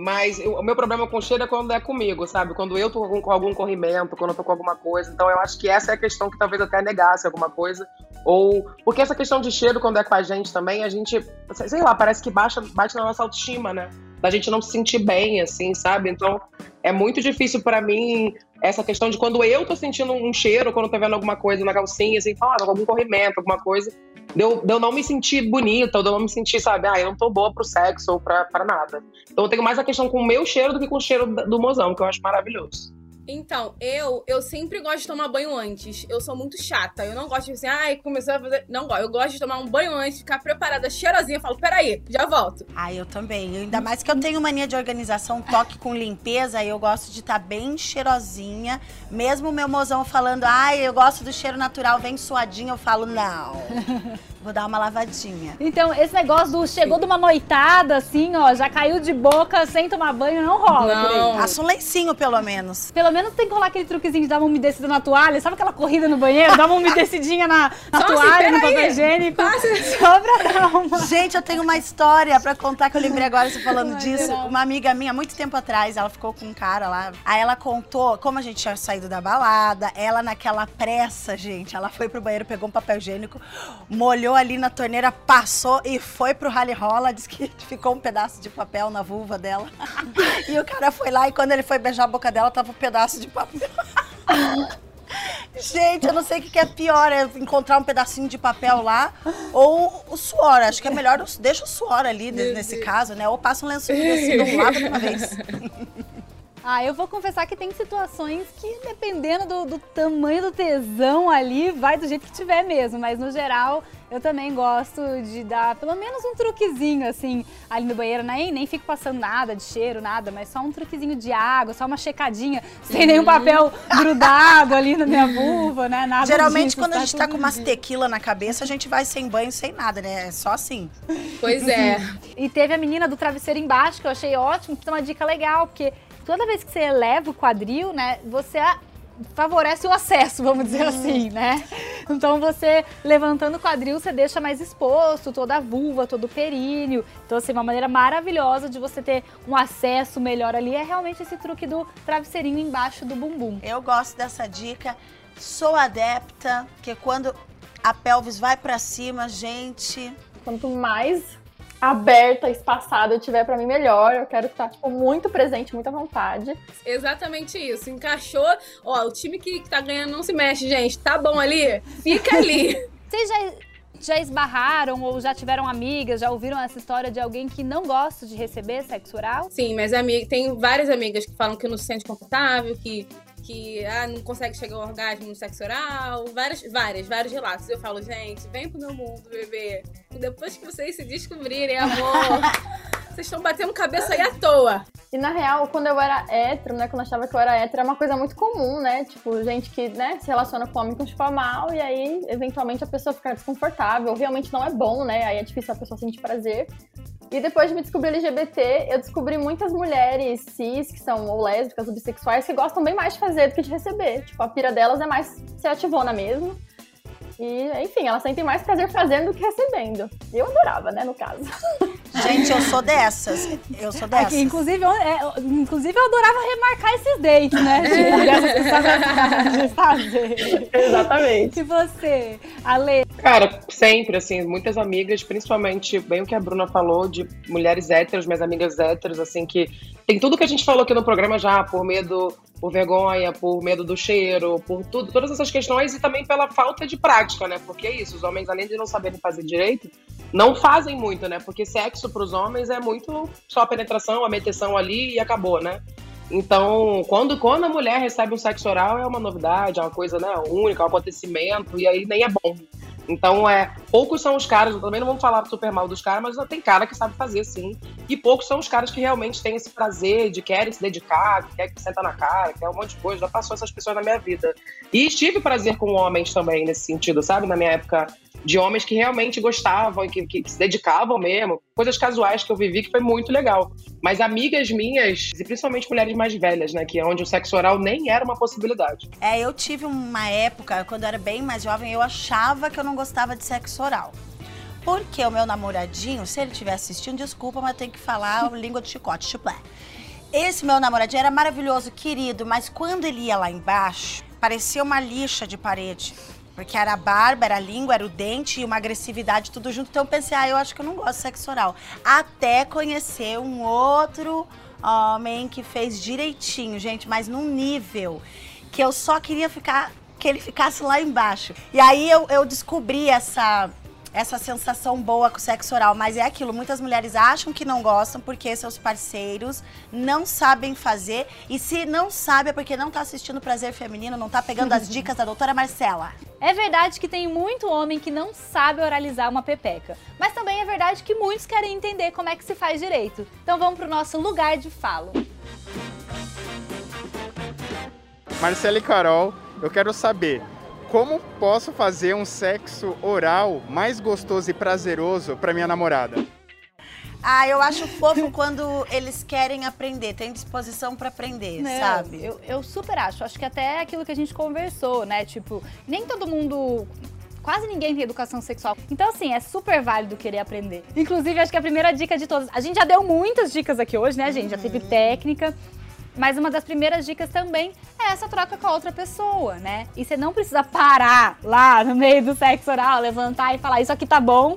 E: Mas eu- o meu problema com cheiro é quando é comigo, sabe? Quando eu tô com, com algum corrimento, quando eu tô com alguma coisa. Então eu acho que essa é a questão que talvez até negasse alguma coisa. Ou. Porque essa questão de cheiro, quando é com a gente também, a gente, sei lá, parece que baixa, bate na nossa autoestima, né? Da gente não se sentir bem, assim, sabe? Então é muito difícil pra mim essa questão de quando eu tô sentindo um cheiro, quando eu tô vendo alguma coisa na calcinha, assim, falando algum corrimento, alguma coisa, de eu, de eu não me sentir bonita, ou de eu não me sentir, sabe, ah, eu não tô boa pro sexo ou pra, pra nada. Então eu tenho mais a questão com o meu cheiro do que com o cheiro do mozão, que eu acho maravilhoso.
B: Então, eu eu sempre gosto de tomar banho antes. Eu sou muito chata. Eu não gosto de assim, ai, começou a fazer. Não gosto. Eu gosto de tomar um banho antes, ficar preparada, cheirosinha. Eu falo, peraí, já volto.
D: Ah, eu também. Ainda mais que eu tenho mania de organização, toque com limpeza, eu gosto de estar bem cheirosinha. Mesmo o meu mozão falando, ai, eu gosto do cheiro natural, vem suadinho, eu falo, não. Vou dar uma lavadinha.
A: Então, esse negócio do chegou de uma noitada, assim, ó, já caiu de boca sem tomar banho, não rola aí.
D: Passa um lencinho, pelo menos.
A: Pelo menos tem que rolar aquele truquezinho de dar uma umedecida na toalha. Sabe aquela corrida no banheiro? Dá uma umedecidinha na, na
D: Só assim,
A: toalha, no papel higiênico. Só pra dar uma.
D: Gente, eu tenho uma história pra contar que eu lembrei agora você falando disso. Uma amiga minha, muito tempo atrás, ela ficou com um cara lá. Aí ela contou como a gente tinha saído da balada. Ela, naquela pressa, gente, ela foi pro banheiro, pegou um papel higiênico, molhou ali na torneira, passou e foi pro rally rola. Disse que ficou um pedaço de papel na vulva dela. E o cara foi lá e quando ele foi beijar a boca dela, tava um pedaço de papel. Gente, eu não sei o que é pior, é encontrar um pedacinho de papel lá ou o suor. Acho que é melhor, deixa o suor ali ne- nesse caso, né? Ou passa um lenço umedecido um lado de uma vez.
A: Ah, eu vou confessar que tem situações que, dependendo do, do tamanho do tesão ali, vai do jeito que tiver mesmo. Mas, no geral, eu também gosto de dar pelo menos um truquezinho, assim, ali no banheiro. Nem, nem fico passando nada de cheiro, nada, mas só um truquezinho de água, só uma checadinha, sem nenhum papel grudado ali na minha vulva, né? Nada
D: Geralmente,
A: disso,
D: quando a
A: tá
D: gente tá com umas tequila na cabeça, a gente vai sem banho, sem nada, né? É só assim.
B: Pois é.
A: E teve a menina do travesseiro embaixo, que eu achei ótimo, que tem uma dica legal, porque toda vez que você eleva o quadril, né, você a- favorece o acesso, vamos dizer assim, né? Então você levantando o quadril, você deixa mais exposto toda a vulva, todo o períneo. Então, assim, uma maneira maravilhosa de você ter um acesso melhor ali é realmente esse truque do travesseirinho embaixo do bumbum.
D: Eu gosto dessa dica, sou adepta, que quando a pelvis vai pra cima, gente.
C: Quanto mais aberta, espaçada eu tiver pra mim, melhor. Eu quero estar, tipo, muito presente, muito à vontade.
B: Exatamente isso. Encaixou. Ó, o time que tá ganhando não se mexe, gente. Tá bom ali? Fica ali.
A: Vocês já, já esbarraram ou já tiveram amigas, já ouviram essa história de alguém que não gosta de receber sexo oral?
B: Sim, mas amiga, tem várias amigas que falam que não se sente confortável, que que ah, não consegue chegar ao orgasmo no sexo oral, várias, várias, vários relatos. Eu falo, gente, vem pro meu mundo, bebê. Depois que vocês se descobrirem, amor, vocês estão batendo cabeça aí à toa.
C: E na real, quando eu era hétero, né, quando eu achava que eu era hétero, é uma coisa muito comum, né? Tipo, gente que, né, se relaciona com homem com chupa mal e aí, eventualmente, a pessoa fica desconfortável. Realmente não é bom, né? Aí é difícil a pessoa sentir prazer. E depois de me descobrir LGBT, eu descobri muitas mulheres cis, que são ou lésbicas ou bissexuais, que gostam bem mais de fazer do que de receber. Tipo, a pira delas é mais ser ativona mesmo. E, enfim, elas sentem mais prazer fazendo do que recebendo. Eu adorava, né, no caso.
D: Gente, eu sou dessas. Eu sou dessas.
A: Aqui, inclusive, eu, é, inclusive, eu adorava remarcar esses dates, né? De, de fazer.
C: Exatamente.
A: E você, Ale?
E: Cara, sempre, assim, muitas amigas, principalmente, bem o que a Bruna falou, de mulheres héteros, minhas amigas héteros, assim, que tem tudo que a gente falou aqui no programa já, por medo, por vergonha, por medo do cheiro, por tudo, todas essas questões e também pela falta de prática, né? Porque é isso, os homens, além de não saberem fazer direito, não fazem muito, né? Porque sexo para os homens é muito só a penetração, a meteção ali e acabou, né? Então, quando, quando a mulher recebe um sexo oral, é uma novidade, é uma coisa né, única, é um acontecimento, e aí nem é bom. Então, é, poucos são os caras, também não vamos falar super mal dos caras, mas tem cara que sabe fazer sim. E poucos são os caras que realmente têm esse prazer de querem se dedicar, que quer que senta na cara, que é um monte de coisa. Já passou essas pessoas na minha vida. E tive prazer com homens também nesse sentido, sabe? Na minha época de homens que realmente gostavam e que, que, que, se dedicavam mesmo. Coisas casuais que eu vivi que foi muito legal. Mas amigas minhas, e principalmente mulheres mais velhas, né? Que é onde o sexo oral nem era uma possibilidade.
D: É, eu tive uma época, quando eu era bem mais jovem, eu achava que eu não gostava de sexo oral. Porque o meu namoradinho, se ele estiver assistindo, desculpa, mas tem que falar língua de chicote, chuplé. Esse meu namoradinho era maravilhoso, querido, mas quando ele ia lá embaixo, parecia uma lixa de parede. Porque era a barba, era a língua, era o dente e uma agressividade tudo junto. Então eu pensei, ah, eu acho que eu não gosto de sexo oral. Até conhecer um outro homem que fez direitinho, gente, mas num nível que eu só queria ficar que ele ficasse lá embaixo. E aí eu, eu descobri essa essa sensação boa com o sexo oral, mas é aquilo, muitas mulheres acham que não gostam porque seus parceiros não sabem fazer e se não sabe é porque não tá assistindo Prazer Feminino, não tá pegando as dicas da doutora Marcela.
A: É verdade que tem muito homem que não sabe oralizar uma pepeca, mas também é verdade que muitos querem entender como é que se faz direito. Então vamos pro nosso lugar de falo.
K: Marcela e Carol, eu quero saber como posso fazer um sexo oral mais gostoso e prazeroso para minha namorada?
D: Ah, eu acho fofo quando eles querem aprender, tem disposição para aprender,
A: Não,
D: sabe?
A: Eu, eu super acho. Acho que até é aquilo que a gente conversou, né? Tipo, nem todo mundo quase ninguém tem educação sexual. Então, assim, é super válido querer aprender. Inclusive, acho que a primeira dica de todas. A gente já deu muitas dicas aqui hoje, né, gente? Já teve
D: Uhum.
A: técnica. Mas uma das primeiras dicas também é essa troca com a outra pessoa, né? E você não precisa parar lá no meio do sexo oral, levantar e falar isso aqui tá bom.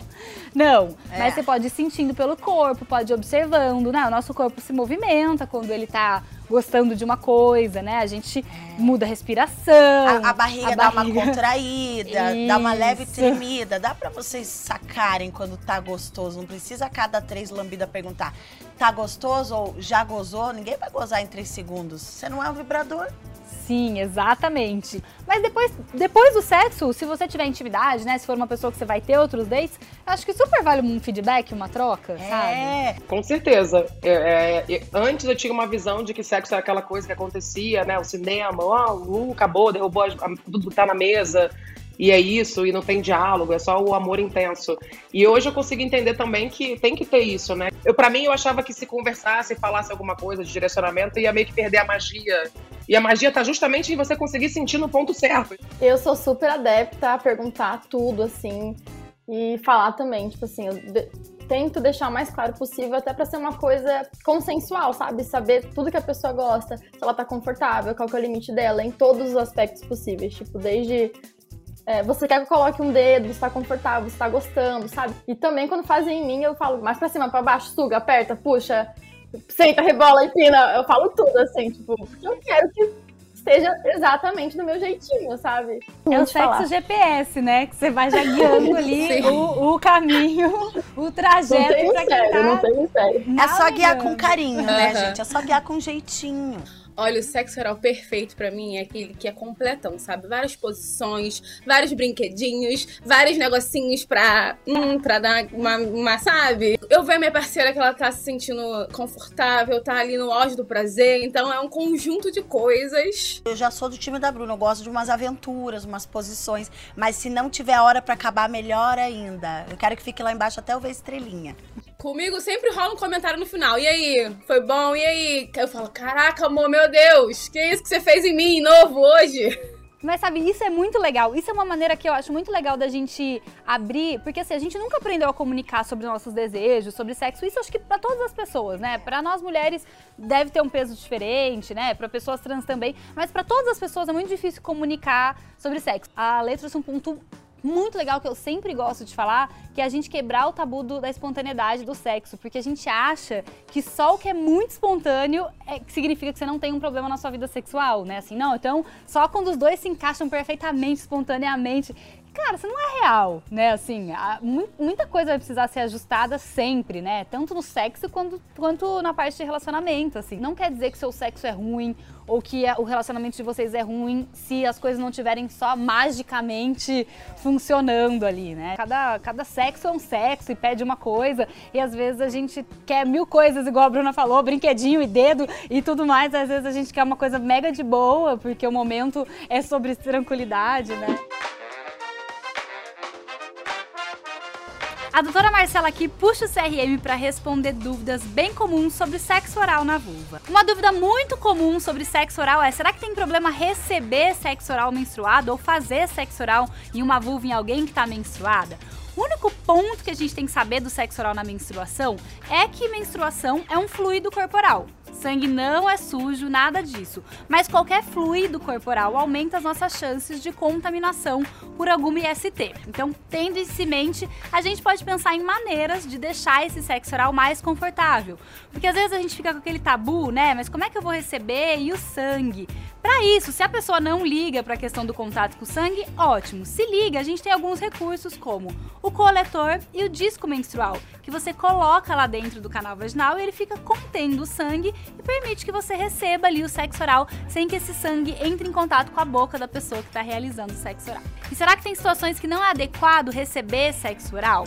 A: Não.
D: É.
A: Mas você pode ir sentindo pelo corpo, pode ir observando, né? O nosso corpo se movimenta quando ele tá gostando de uma coisa, né? A gente muda a respiração.
D: A, a barriga dá uma
A: barriga-
D: contraída, dá uma leve
A: Isso.
D: tremida. Dá pra vocês sacarem quando tá gostoso. Não precisa a cada três lambidas perguntar: tá gostoso ou já gozou? Ninguém vai gozar em três segundos. Você não é um vibrador.
A: Sim, exatamente. Mas depois, depois do sexo, se você tiver intimidade, né? Se for uma pessoa que você vai ter outros dates, eu acho que super vale um feedback, uma troca, sabe?
D: É.
E: Com certeza. É, é, antes eu tinha uma visão de que sexo era aquela coisa que acontecia, né? O cinema, ó, uh, acabou, derrubou, a- tudo tá na mesa. E é isso, e não tem diálogo, é só o amor intenso. E hoje eu consigo entender também que tem que ter isso, né? Eu, para mim, eu achava que se conversasse, falasse alguma coisa de direcionamento, ia meio que perder a magia E a magia tá justamente em você conseguir sentir no ponto certo.
C: Eu sou super adepta a perguntar tudo, assim, e falar também, tipo assim, eu de- tento deixar o mais claro possível, até pra ser uma coisa consensual, sabe? Saber tudo que a pessoa gosta, se ela tá confortável, qual que é o limite dela, em todos os aspectos possíveis. Tipo, desde. É, você quer que eu coloque um dedo, você tá confortável, você tá gostando, sabe? E também quando fazem em mim, eu falo mais pra cima, pra baixo, suga, aperta, puxa, senta, rebola, empina. Eu falo tudo, assim, tipo, porque eu quero que esteja exatamente do meu jeitinho, sabe?
A: É o sexo
C: falar.
A: GPS, né? Que você vai já guiando ali o, o caminho, o
C: Não
A: trajeto
C: tem
A: pra quem
C: mistério,
A: tá
C: não tem mistério.
D: É só guiar com carinho, né, gente? É só guiar com jeitinho.
B: Olha, o sexo oral perfeito pra mim é aquele que é completão, sabe? Várias posições, vários brinquedinhos, vários negocinhos pra, hum, pra dar uma, uma, sabe? Eu vejo minha parceira que ela tá se sentindo confortável, tá ali no auge do prazer, então é um conjunto de coisas.
D: Eu já sou do time da Bruna, eu gosto de umas aventuras, umas posições. Mas se não tiver hora pra acabar, melhor ainda. Eu quero que fique lá embaixo até eu ver estrelinha.
B: Comigo sempre rola um comentário no final. E aí, foi bom? E aí? Eu falo, caraca, amor, meu Deus, que isso que você fez em mim, novo, hoje?
A: Mas sabe, isso é muito legal. Isso é uma maneira que eu acho muito legal da gente abrir, porque assim, a gente nunca aprendeu a comunicar sobre nossos desejos, sobre sexo. Isso acho que pra todas as pessoas, né? Pra nós mulheres deve ter um peso diferente, né? Pra pessoas trans também, mas pra todas as pessoas é muito difícil comunicar sobre sexo. A letra é um ponto muito legal que eu sempre gosto de falar, que é a gente quebrar o tabu do- da espontaneidade do sexo, porque a gente acha que só o que é muito espontâneo é, significa que você não tem um problema na sua vida sexual, né? Assim, não, então só quando os dois se encaixam perfeitamente, espontaneamente. Cara, isso não é real, né? Assim, a- mu- muita coisa vai precisar ser ajustada sempre, né? Tanto no sexo quanto, quanto na parte de relacionamento, assim. Não quer dizer que seu sexo é ruim ou que é- o relacionamento de vocês é ruim se as coisas não estiverem só magicamente funcionando ali, né? Cada, cada sexo é um sexo e pede uma coisa e às vezes a gente quer mil coisas, igual a Bruna falou, brinquedinho e dedo e tudo mais. Às vezes a gente quer uma coisa mega de boa, porque o momento é sobre tranquilidade, né? A doutora Marcela aqui puxa o CRM para responder dúvidas bem comuns sobre sexo oral na vulva. Uma dúvida muito comum sobre sexo oral é: será que tem problema receber sexo oral menstruado ou fazer sexo oral em uma vulva em alguém que está menstruada? O único ponto que a gente tem que saber do sexo oral na menstruação é que menstruação é um fluido corporal. Sangue não é sujo, nada disso. Mas qualquer fluido corporal aumenta as nossas chances de contaminação por alguma IST. Então, tendo isso em mente, a gente pode pensar em maneiras de deixar esse sexo oral mais confortável. Porque às vezes a gente fica com aquele tabu, né? Mas como é que eu vou receber? E o sangue? Para isso, se a pessoa não liga para a questão do contato com o sangue, ótimo. Se liga, a gente tem alguns recursos como o coletor e o disco menstrual, que você coloca lá dentro do canal vaginal e ele fica contendo o sangue e permite que você receba ali o sexo oral sem que esse sangue entre em contato com a boca da pessoa que está realizando o sexo oral. E será que tem situações que não é adequado receber sexo oral?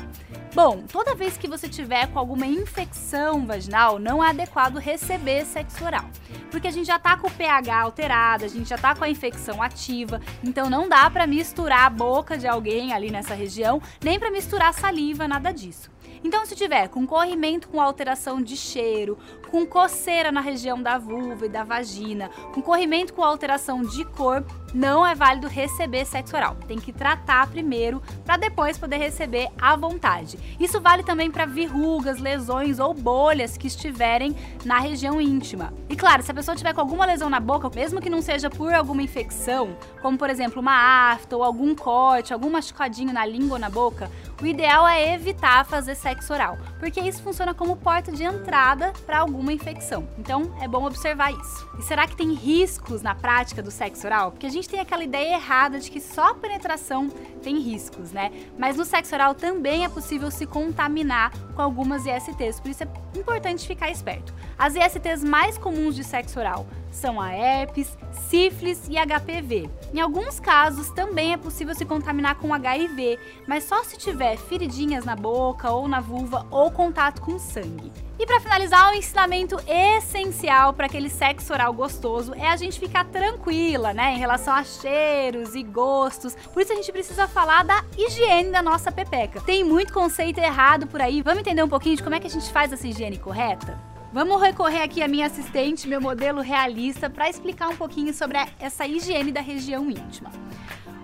A: Bom, toda vez que você tiver com alguma infecção vaginal, não é adequado receber sexo oral. Porque a gente já tá com o pH alterado, a gente já tá com a infecção ativa, então não dá para misturar a boca de alguém ali nessa região, nem para misturar saliva, nada disso. Então, se tiver com corrimento com alteração de cheiro, com coceira na região da vulva e da vagina, com corrimento com alteração de cor, não é válido receber sexo oral. Tem que tratar primeiro para depois poder receber à vontade. Isso vale também para verrugas, lesões ou bolhas que estiverem na região íntima. E claro, se a pessoa tiver com alguma lesão na boca, mesmo que não seja por alguma infecção, como por exemplo uma afta ou algum corte, algum machucadinho na língua ou na boca, o ideal é evitar fazer sexo oral, porque isso funciona como porta de entrada para alguma infecção. Então é bom observar isso. E será que tem riscos na prática do sexo oral? Porque a gente tem aquela ideia errada de que só a penetração tem riscos, né? Mas no sexo oral também é possível se contaminar com algumas ISTs, por isso é importante ficar esperto. As ISTs mais comuns de sexo oral são a herpes, sífilis e HPV. Em alguns casos também é possível se contaminar com HIV, mas só se tiver feridinhas na boca ou na vulva ou contato com sangue. E para finalizar, o ensinamento essencial para aquele sexo oral gostoso é a gente ficar tranquila, né, em relação a cheiros e gostos. Por isso a gente precisa falar da higiene da nossa pepeca. Tem muito conceito errado por aí. Vamos entender um pouquinho de como é que a gente faz essa higiene correta? Vamos recorrer aqui à minha assistente, meu modelo realista, para explicar um pouquinho sobre essa higiene da região íntima.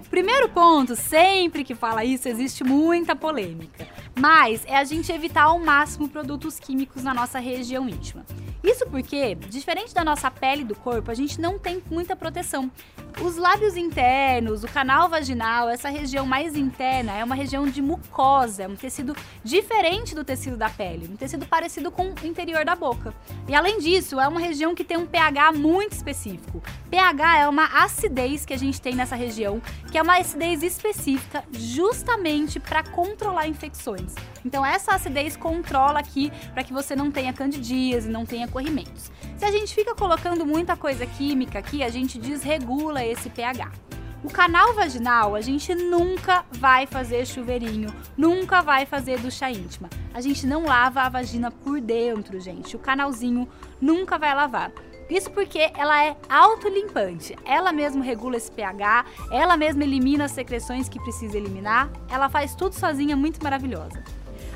A: Primeiro ponto, sempre que fala isso, existe muita polêmica. Mas é a gente evitar ao máximo produtos químicos na nossa região íntima. Isso porque, diferente da nossa pele e do corpo, a gente não tem muita proteção. Os lábios internos, o canal vaginal, essa região mais interna, é uma região de mucosa, é um tecido diferente do tecido da pele, um tecido parecido com o interior da boca. E além disso, é uma região que tem um pH muito específico. pH é uma acidez que a gente tem nessa região, que é uma acidez específica justamente para controlar infecções. Então essa acidez controla aqui para que você não tenha candidíase, não tenha corrimentos. Se a gente fica colocando muita coisa química aqui, a gente desregula esse pH. O canal vaginal, a gente nunca vai fazer chuveirinho, nunca vai fazer ducha íntima. A gente não lava a vagina por dentro, gente. O canalzinho nunca vai lavar. Isso porque ela é autolimpante. Ela mesma regula esse pH, ela mesma elimina as secreções que precisa eliminar. Ela faz tudo sozinha, muito maravilhosa.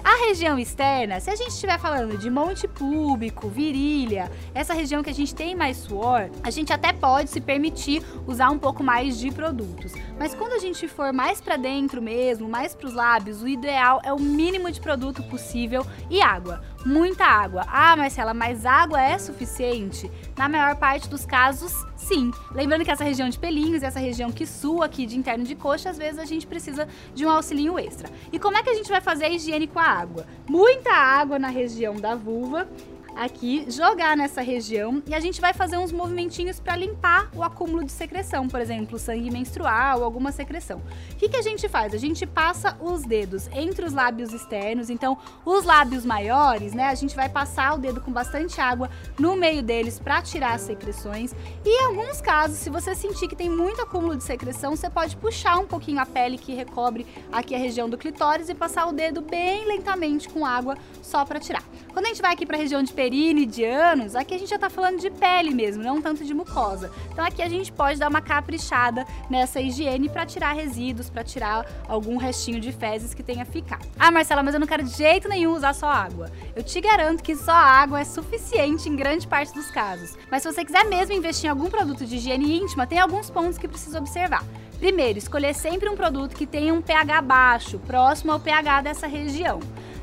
A: A região externa, se a gente estiver falando de monte púbico, virilha, essa região que a gente tem mais suor, a gente até pode se permitir usar um pouco mais de produtos. Mas quando a gente for mais para dentro mesmo, mais para os lábios, o ideal é o mínimo de produto possível e água. Muita água. Ah, Marcela, mas água é suficiente? Na maior parte dos casos, sim. Lembrando que essa região de pelinhos, essa região que sua aqui de interno de coxa, às vezes a gente precisa de um auxílio extra. E como é que a gente vai fazer a higiene com a água? Muita água na região da vulva aqui, jogar nessa região e a gente vai fazer uns movimentinhos para limpar o acúmulo de secreção, por exemplo, sangue menstrual, alguma secreção. O que, que a gente faz? A gente passa os dedos entre os lábios externos, então os lábios maiores, né? A gente vai passar o dedo com bastante água no meio deles para tirar as secreções. E em alguns casos, se você sentir que tem muito acúmulo de secreção, você pode puxar um pouquinho a pele que recobre aqui a região do clitóris e passar o dedo bem lentamente com água só para tirar. Quando a gente vai aqui para a região de perine, de ânus, aqui a gente já tá falando de pele mesmo, não tanto de mucosa. Então aqui a gente pode dar uma caprichada nessa higiene para tirar resíduos, para tirar algum restinho de fezes que tenha ficado. Ah, Marcela, mas eu não quero de jeito nenhum usar só água. Eu te garanto que só água é suficiente em grande parte dos casos. Mas se você quiser mesmo investir em algum produto de higiene íntima, tem alguns pontos que precisa observar. Primeiro, escolher sempre um produto que tenha um pH baixo, próximo ao pH dessa região.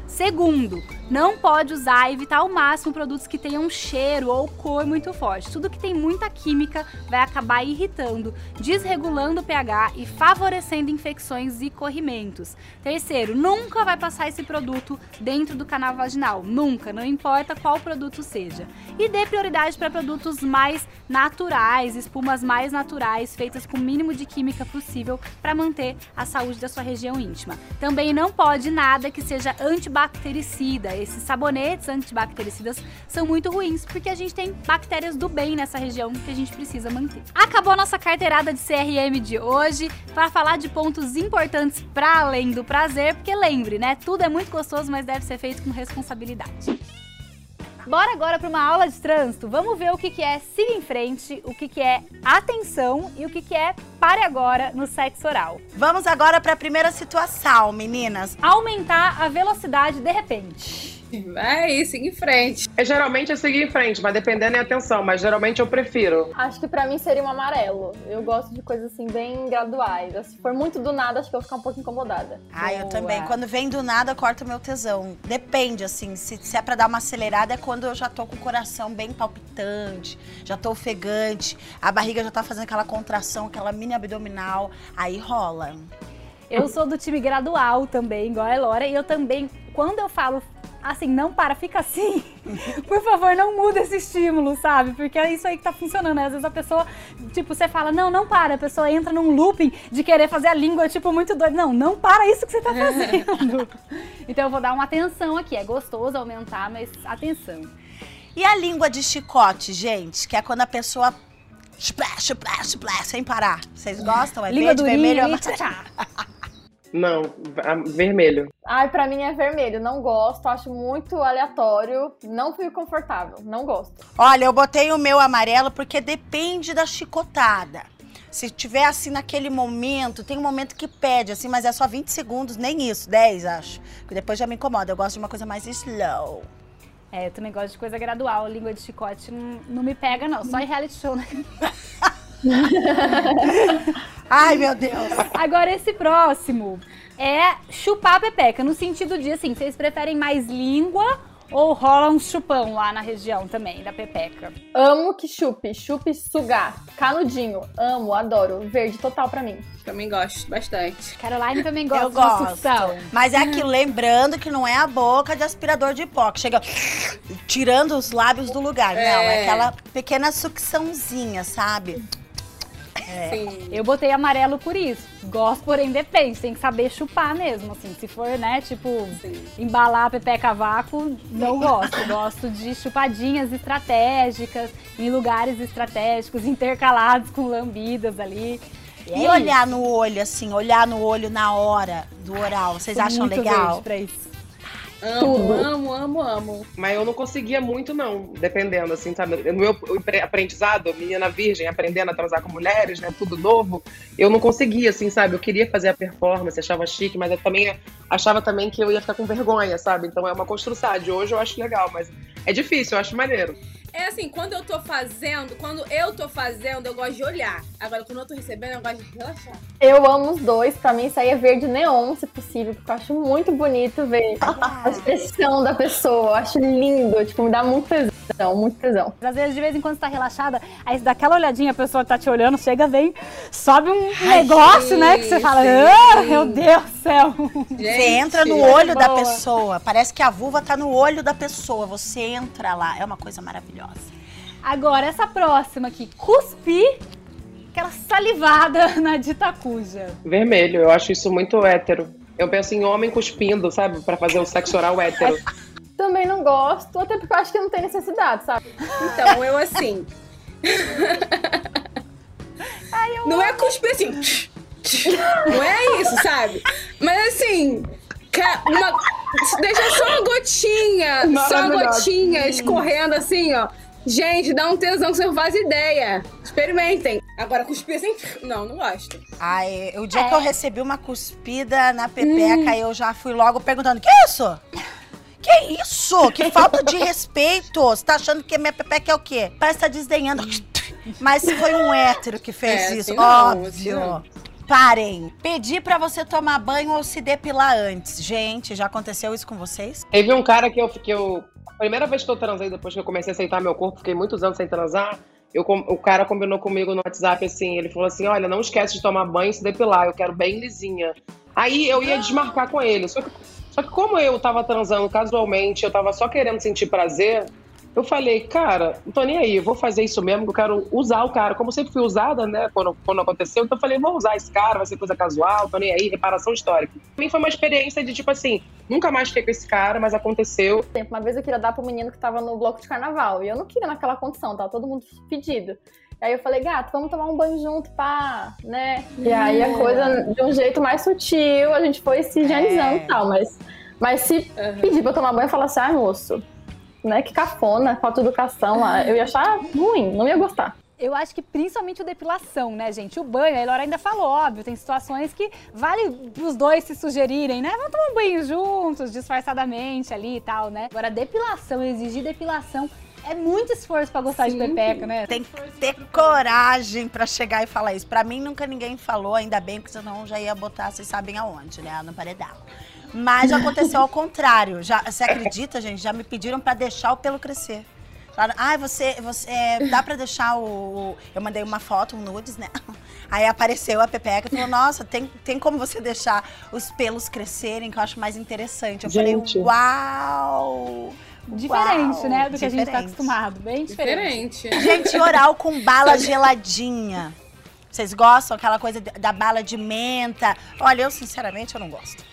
A: Segundo, não pode usar evitar ao máximo produtos que tenham cheiro ou cor muito forte. Tudo que tem muita química vai acabar irritando, desregulando o pH e favorecendo infecções e corrimentos. Terceiro, nunca vai passar esse produto dentro do canal vaginal. Nunca, não importa qual produto seja. E dê prioridade para produtos mais naturais, espumas mais naturais, feitas com o mínimo de química possível para manter a saúde da sua região íntima. Também não pode nada que seja antibactericida. Esses sabonetes antibactericidas são muito ruins porque a gente tem bactérias do bem nessa região que a gente precisa manter. Acabou a nossa carteirada de CRM de hoje para falar de pontos importantes para além do prazer, porque lembre, né? Tudo é muito gostoso, mas deve ser feito com responsabilidade. Bora agora para uma aula de trânsito. Vamos ver o que, que é siga em frente, o que, que é atenção e o que, que é pare agora no sexo oral.
D: Vamos agora para a primeira situação, meninas.
A: Aumentar a velocidade de repente.
B: Vai, siga em frente.
E: É, geralmente é seguir em frente, mas dependendo é atenção, mas geralmente eu prefiro.
C: Acho que pra mim seria um amarelo. Eu gosto de coisas assim bem graduais. Se for muito do nada, acho que eu vou ficar um pouco incomodada.
D: Ah, eu também. Quando vem do nada, corta o meu tesão. Depende, assim. Se, se é pra dar uma acelerada, é quando eu já tô com o coração bem palpitante, já tô ofegante, a barriga já tá fazendo aquela contração, aquela mini abdominal. Aí rola.
A: Eu sou do time gradual também, igual a Elora, e eu também, quando eu falo assim, não para, fica assim, por favor, não muda esse estímulo, sabe? Porque é isso aí que tá funcionando. né? Às vezes a pessoa, tipo, você fala, não, não para, a pessoa entra num looping de querer fazer a língua, tipo, muito doido. Não, não para isso que você tá fazendo. então eu vou dar uma atenção aqui. É gostoso aumentar, mas atenção.
D: E a língua de chicote, gente? Que é quando a pessoa. Splash, splash, splash, sem parar. Vocês gostam? É
A: Língua
D: verde,
A: durinha
D: vermelho,
A: tchá.
E: Não, vermelho.
C: Ai, pra mim é vermelho. Não gosto, acho muito aleatório. Não fui confortável. Não gosto.
D: Olha, eu botei o meu amarelo porque depende da chicotada. Se tiver assim naquele momento, tem um momento que pede, assim, mas é só 20 segundos, nem isso, 10, acho. Porque depois já me incomoda. Eu gosto de uma coisa mais slow.
A: É, eu também gosto de coisa gradual. Língua de chicote não, não me pega, não. Só em reality show, né?
D: Ai, meu Deus.
A: Agora, esse próximo é chupar a pepeca. No sentido de, assim, vocês preferem mais língua ou rola um chupão lá na região também, da pepeca?
C: Amo que chupe, chupe sugar, canudinho, amo, adoro, verde total pra mim.
B: Também gosto bastante.
A: Caroline também gosta
D: Eu gosto.
A: sucção.
D: Mas é aquilo, lembrando que não é a boca de aspirador de pó, que chega tirando os lábios do lugar. Não, é
B: É.
D: aquela pequena sucçãozinha, sabe?
B: Sim.
A: Eu botei amarelo por isso. Gosto, porém depende. Tem que saber chupar mesmo, assim. Se for, né, tipo, embalar a pepeca vácuo, não gosto. gosto de chupadinhas estratégicas, em lugares estratégicos, intercalados com lambidas ali.
D: E
A: é
D: olhar no olho, assim, olhar no olho na hora do oral, vocês
A: Tô
D: acham
A: muito
D: legal?
A: pra isso.
B: Amo,
C: Tudo.
B: amo, amo, amo.
E: Mas eu não conseguia muito, não, dependendo, assim, sabe? No meu aprendizado, menina virgem, aprendendo a transar com mulheres, né? Tudo novo, eu não conseguia, assim, sabe? Eu queria fazer a performance, achava chique, mas eu também achava também que eu ia ficar com vergonha, sabe? Então é uma construção. Hoje eu acho legal, mas é difícil, eu acho maneiro.
B: É assim, quando eu tô fazendo, quando eu tô fazendo, eu gosto de olhar. Agora, quando eu tô recebendo, eu gosto de relaxar.
C: Eu amo os dois, pra mim isso aí é verde neon, se possível, porque eu acho muito bonito ver a expressão da pessoa, eu acho lindo, tipo, me dá muito tesão, muito tesão.
A: Às vezes, de vez em quando, você tá relaxada, aí você dá aquela olhadinha, a pessoa tá te olhando, chega, vem, sobe um
D: Ai,
A: negócio, né? Que você fala,
B: sim.
A: ah, meu Deus do céu.
D: Você entra no
A: Gente,
D: olho da
A: boa.
D: pessoa. Parece que a vulva tá no olho da pessoa. Você entra lá. É uma coisa maravilhosa.
A: Agora, essa próxima aqui, cuspir aquela salivada na dita cuja.
E: Vermelho, eu acho isso muito hétero. Eu penso em homem cuspindo, sabe? Pra fazer o sexo oral hétero.
C: Também não gosto, até porque eu acho que não tem necessidade, sabe?
B: Então, eu assim. não é cuspir assim. Não é isso, sabe? Mas assim. Uma, deixa só uma gotinha, só uma gotinha escorrendo assim, ó. Gente, dá um tesão que você não faz ideia. Experimentem. Agora, cuspir assim, não, não gosto.
D: Ai, o dia
A: É.
D: que eu recebi uma cuspida na pepeca, eu já fui logo perguntando: Que isso? Que isso? Que falta de respeito! Você tá achando que minha pepeca é o quê? Parece que tá desdenhando. Mas foi um hétero que fez
B: É,
D: isso,
B: assim não, assim
D: óbvio.
B: não.
D: Parem. Pedir pra você tomar banho ou se depilar antes. Gente, já aconteceu isso com vocês?
E: Teve um cara que eu fiquei. Eu, a primeira vez que eu transei, depois que eu comecei a aceitar meu corpo, fiquei muitos anos sem transar. Eu, o cara combinou comigo no WhatsApp assim: ele falou assim: Olha, não esquece de tomar banho e se depilar, eu quero bem lisinha. Aí eu ia desmarcar com ele. Só que, só que como eu tava transando casualmente, eu tava só querendo sentir prazer, eu falei, cara, não tô nem aí, eu vou fazer isso mesmo, eu quero usar o cara. Como sempre fui usada, né, quando, quando aconteceu, então eu falei, vou usar esse cara, vai ser coisa casual, tô nem aí, reparação histórica. Pra mim foi uma experiência de tipo assim, nunca mais fiquei com esse cara, mas aconteceu.
C: Uma vez eu queria dar pro menino que tava no bloco de carnaval, e eu não queria naquela condição, tava todo mundo pedido. Aí eu falei, gato, vamos tomar um banho junto, pá, né? E aí a coisa, de um jeito mais sutil, a gente foi se higienizando e tal, mas, mas se pedir pra eu tomar banho, eu falar assim, ai, moço, né, que cafona, falta educação, ah, eu ia achar ruim, não ia gostar.
A: Eu acho que principalmente o depilação, né, gente? O banho, a Elora ainda falou, óbvio, tem situações que vale os dois se sugerirem, né? Vamos tomar um banho juntos, disfarçadamente ali e tal, né? Agora, depilação, exigir depilação é muito esforço pra gostar de pepeca, né?
D: Tem que ter coragem pra chegar e falar isso. Pra mim, nunca ninguém falou, ainda bem, porque senão eu já ia botar, vocês sabem aonde, né? No paredão. Mas aconteceu ao contrário. Já, você acredita, gente? Já me pediram pra deixar o pelo crescer. Falaram, ah, você, você é, dá pra deixar o, o-" Eu mandei uma foto, um nudes, né? Aí apareceu a Pepeca e falou, nossa, tem, tem como você deixar os pelos crescerem, que eu acho mais interessante. Eu
E: Gente.
D: falei, uau!
A: Diferente,
D: uau,
A: né? Do que a gente tá acostumado. Bem diferente.
B: Diferente.
D: Gente, oral com bala geladinha. Vocês gostam? Aquela coisa da bala de menta? Olha, eu sinceramente eu não gosto.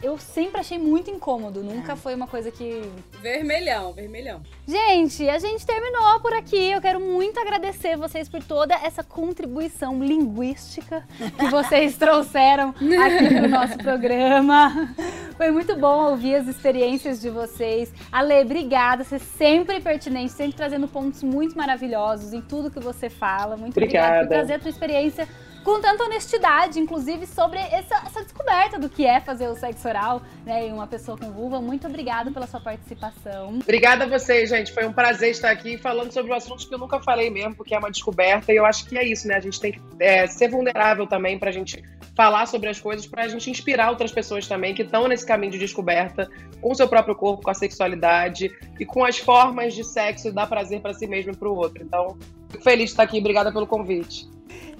A: Eu sempre achei muito incômodo, nunca foi uma coisa que
B: Vermelhão, vermelhão.
A: Gente, a gente terminou por aqui. Eu quero muito agradecer vocês por toda essa contribuição linguística que vocês trouxeram aqui pro nosso programa. Foi muito bom ouvir as experiências de vocês. Ale, obrigada. Você é sempre pertinente, sempre trazendo pontos muito maravilhosos em tudo que você fala. Muito obrigada, por
E: Obrigada.
A: trazer a tua experiência com tanta honestidade, inclusive sobre essa, essa descoberta do que é fazer o sexo oral, né, em uma pessoa com vulva. Muito obrigada pela sua participação.
E: Obrigada a vocês, gente. Foi um prazer estar aqui falando sobre um assunto que eu nunca falei mesmo, porque é uma descoberta. E eu acho que é isso, né? A gente tem que é, ser vulnerável também pra gente falar sobre as coisas, pra gente inspirar outras pessoas também que estão nesse caminho de descoberta com o seu próprio corpo, com a sexualidade e com as formas de sexo e dar prazer para si mesmo e para o outro. Então, fico feliz de estar aqui. Obrigada pelo convite.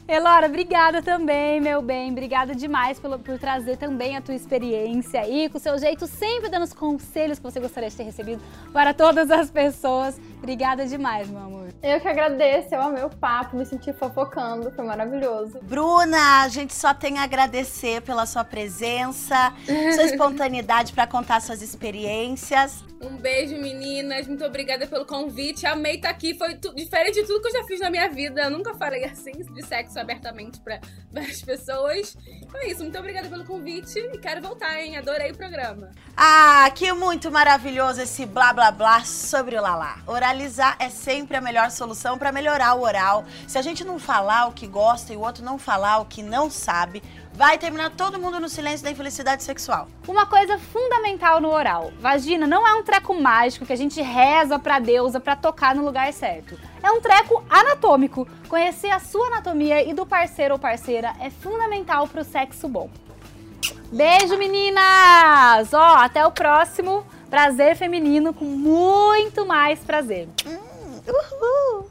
A: Elora, obrigada também, meu bem. Obrigada demais por, por trazer também a tua experiência aí, com o seu jeito, sempre dando os conselhos que você gostaria de ter recebido para todas as pessoas. Obrigada demais, meu amor.
C: Eu que agradeço, eu amei o papo, me senti fofocando, foi maravilhoso.
D: Bruna, a gente só tem a agradecer pela sua presença, sua espontaneidade para contar suas experiências.
B: Um beijo, meninas. Muito obrigada pelo convite. Amei estar aqui. Foi diferente de tudo que eu já fiz na minha vida. Eu nunca falei assim de sexo abertamente pra várias pessoas. Então é isso. Muito obrigada pelo convite e quero voltar, hein? Adorei o programa.
D: Ah, que muito maravilhoso esse blá blá blá sobre o lalá. Oralizar é sempre a melhor solução para melhorar o oral. Se a gente não falar o que gosta e o outro não falar o que não sabe, vai terminar todo mundo no silêncio da infelicidade sexual.
A: Uma coisa fundamental no oral. Vagina não é um treco mágico que a gente reza pra deusa pra tocar no lugar certo. É um treco anatômico. Conhecer a sua anatomia e do parceiro ou parceira é fundamental pro sexo bom. Beijo, meninas! Ó, até o próximo Prazer Feminino com muito mais prazer.
D: Uhul!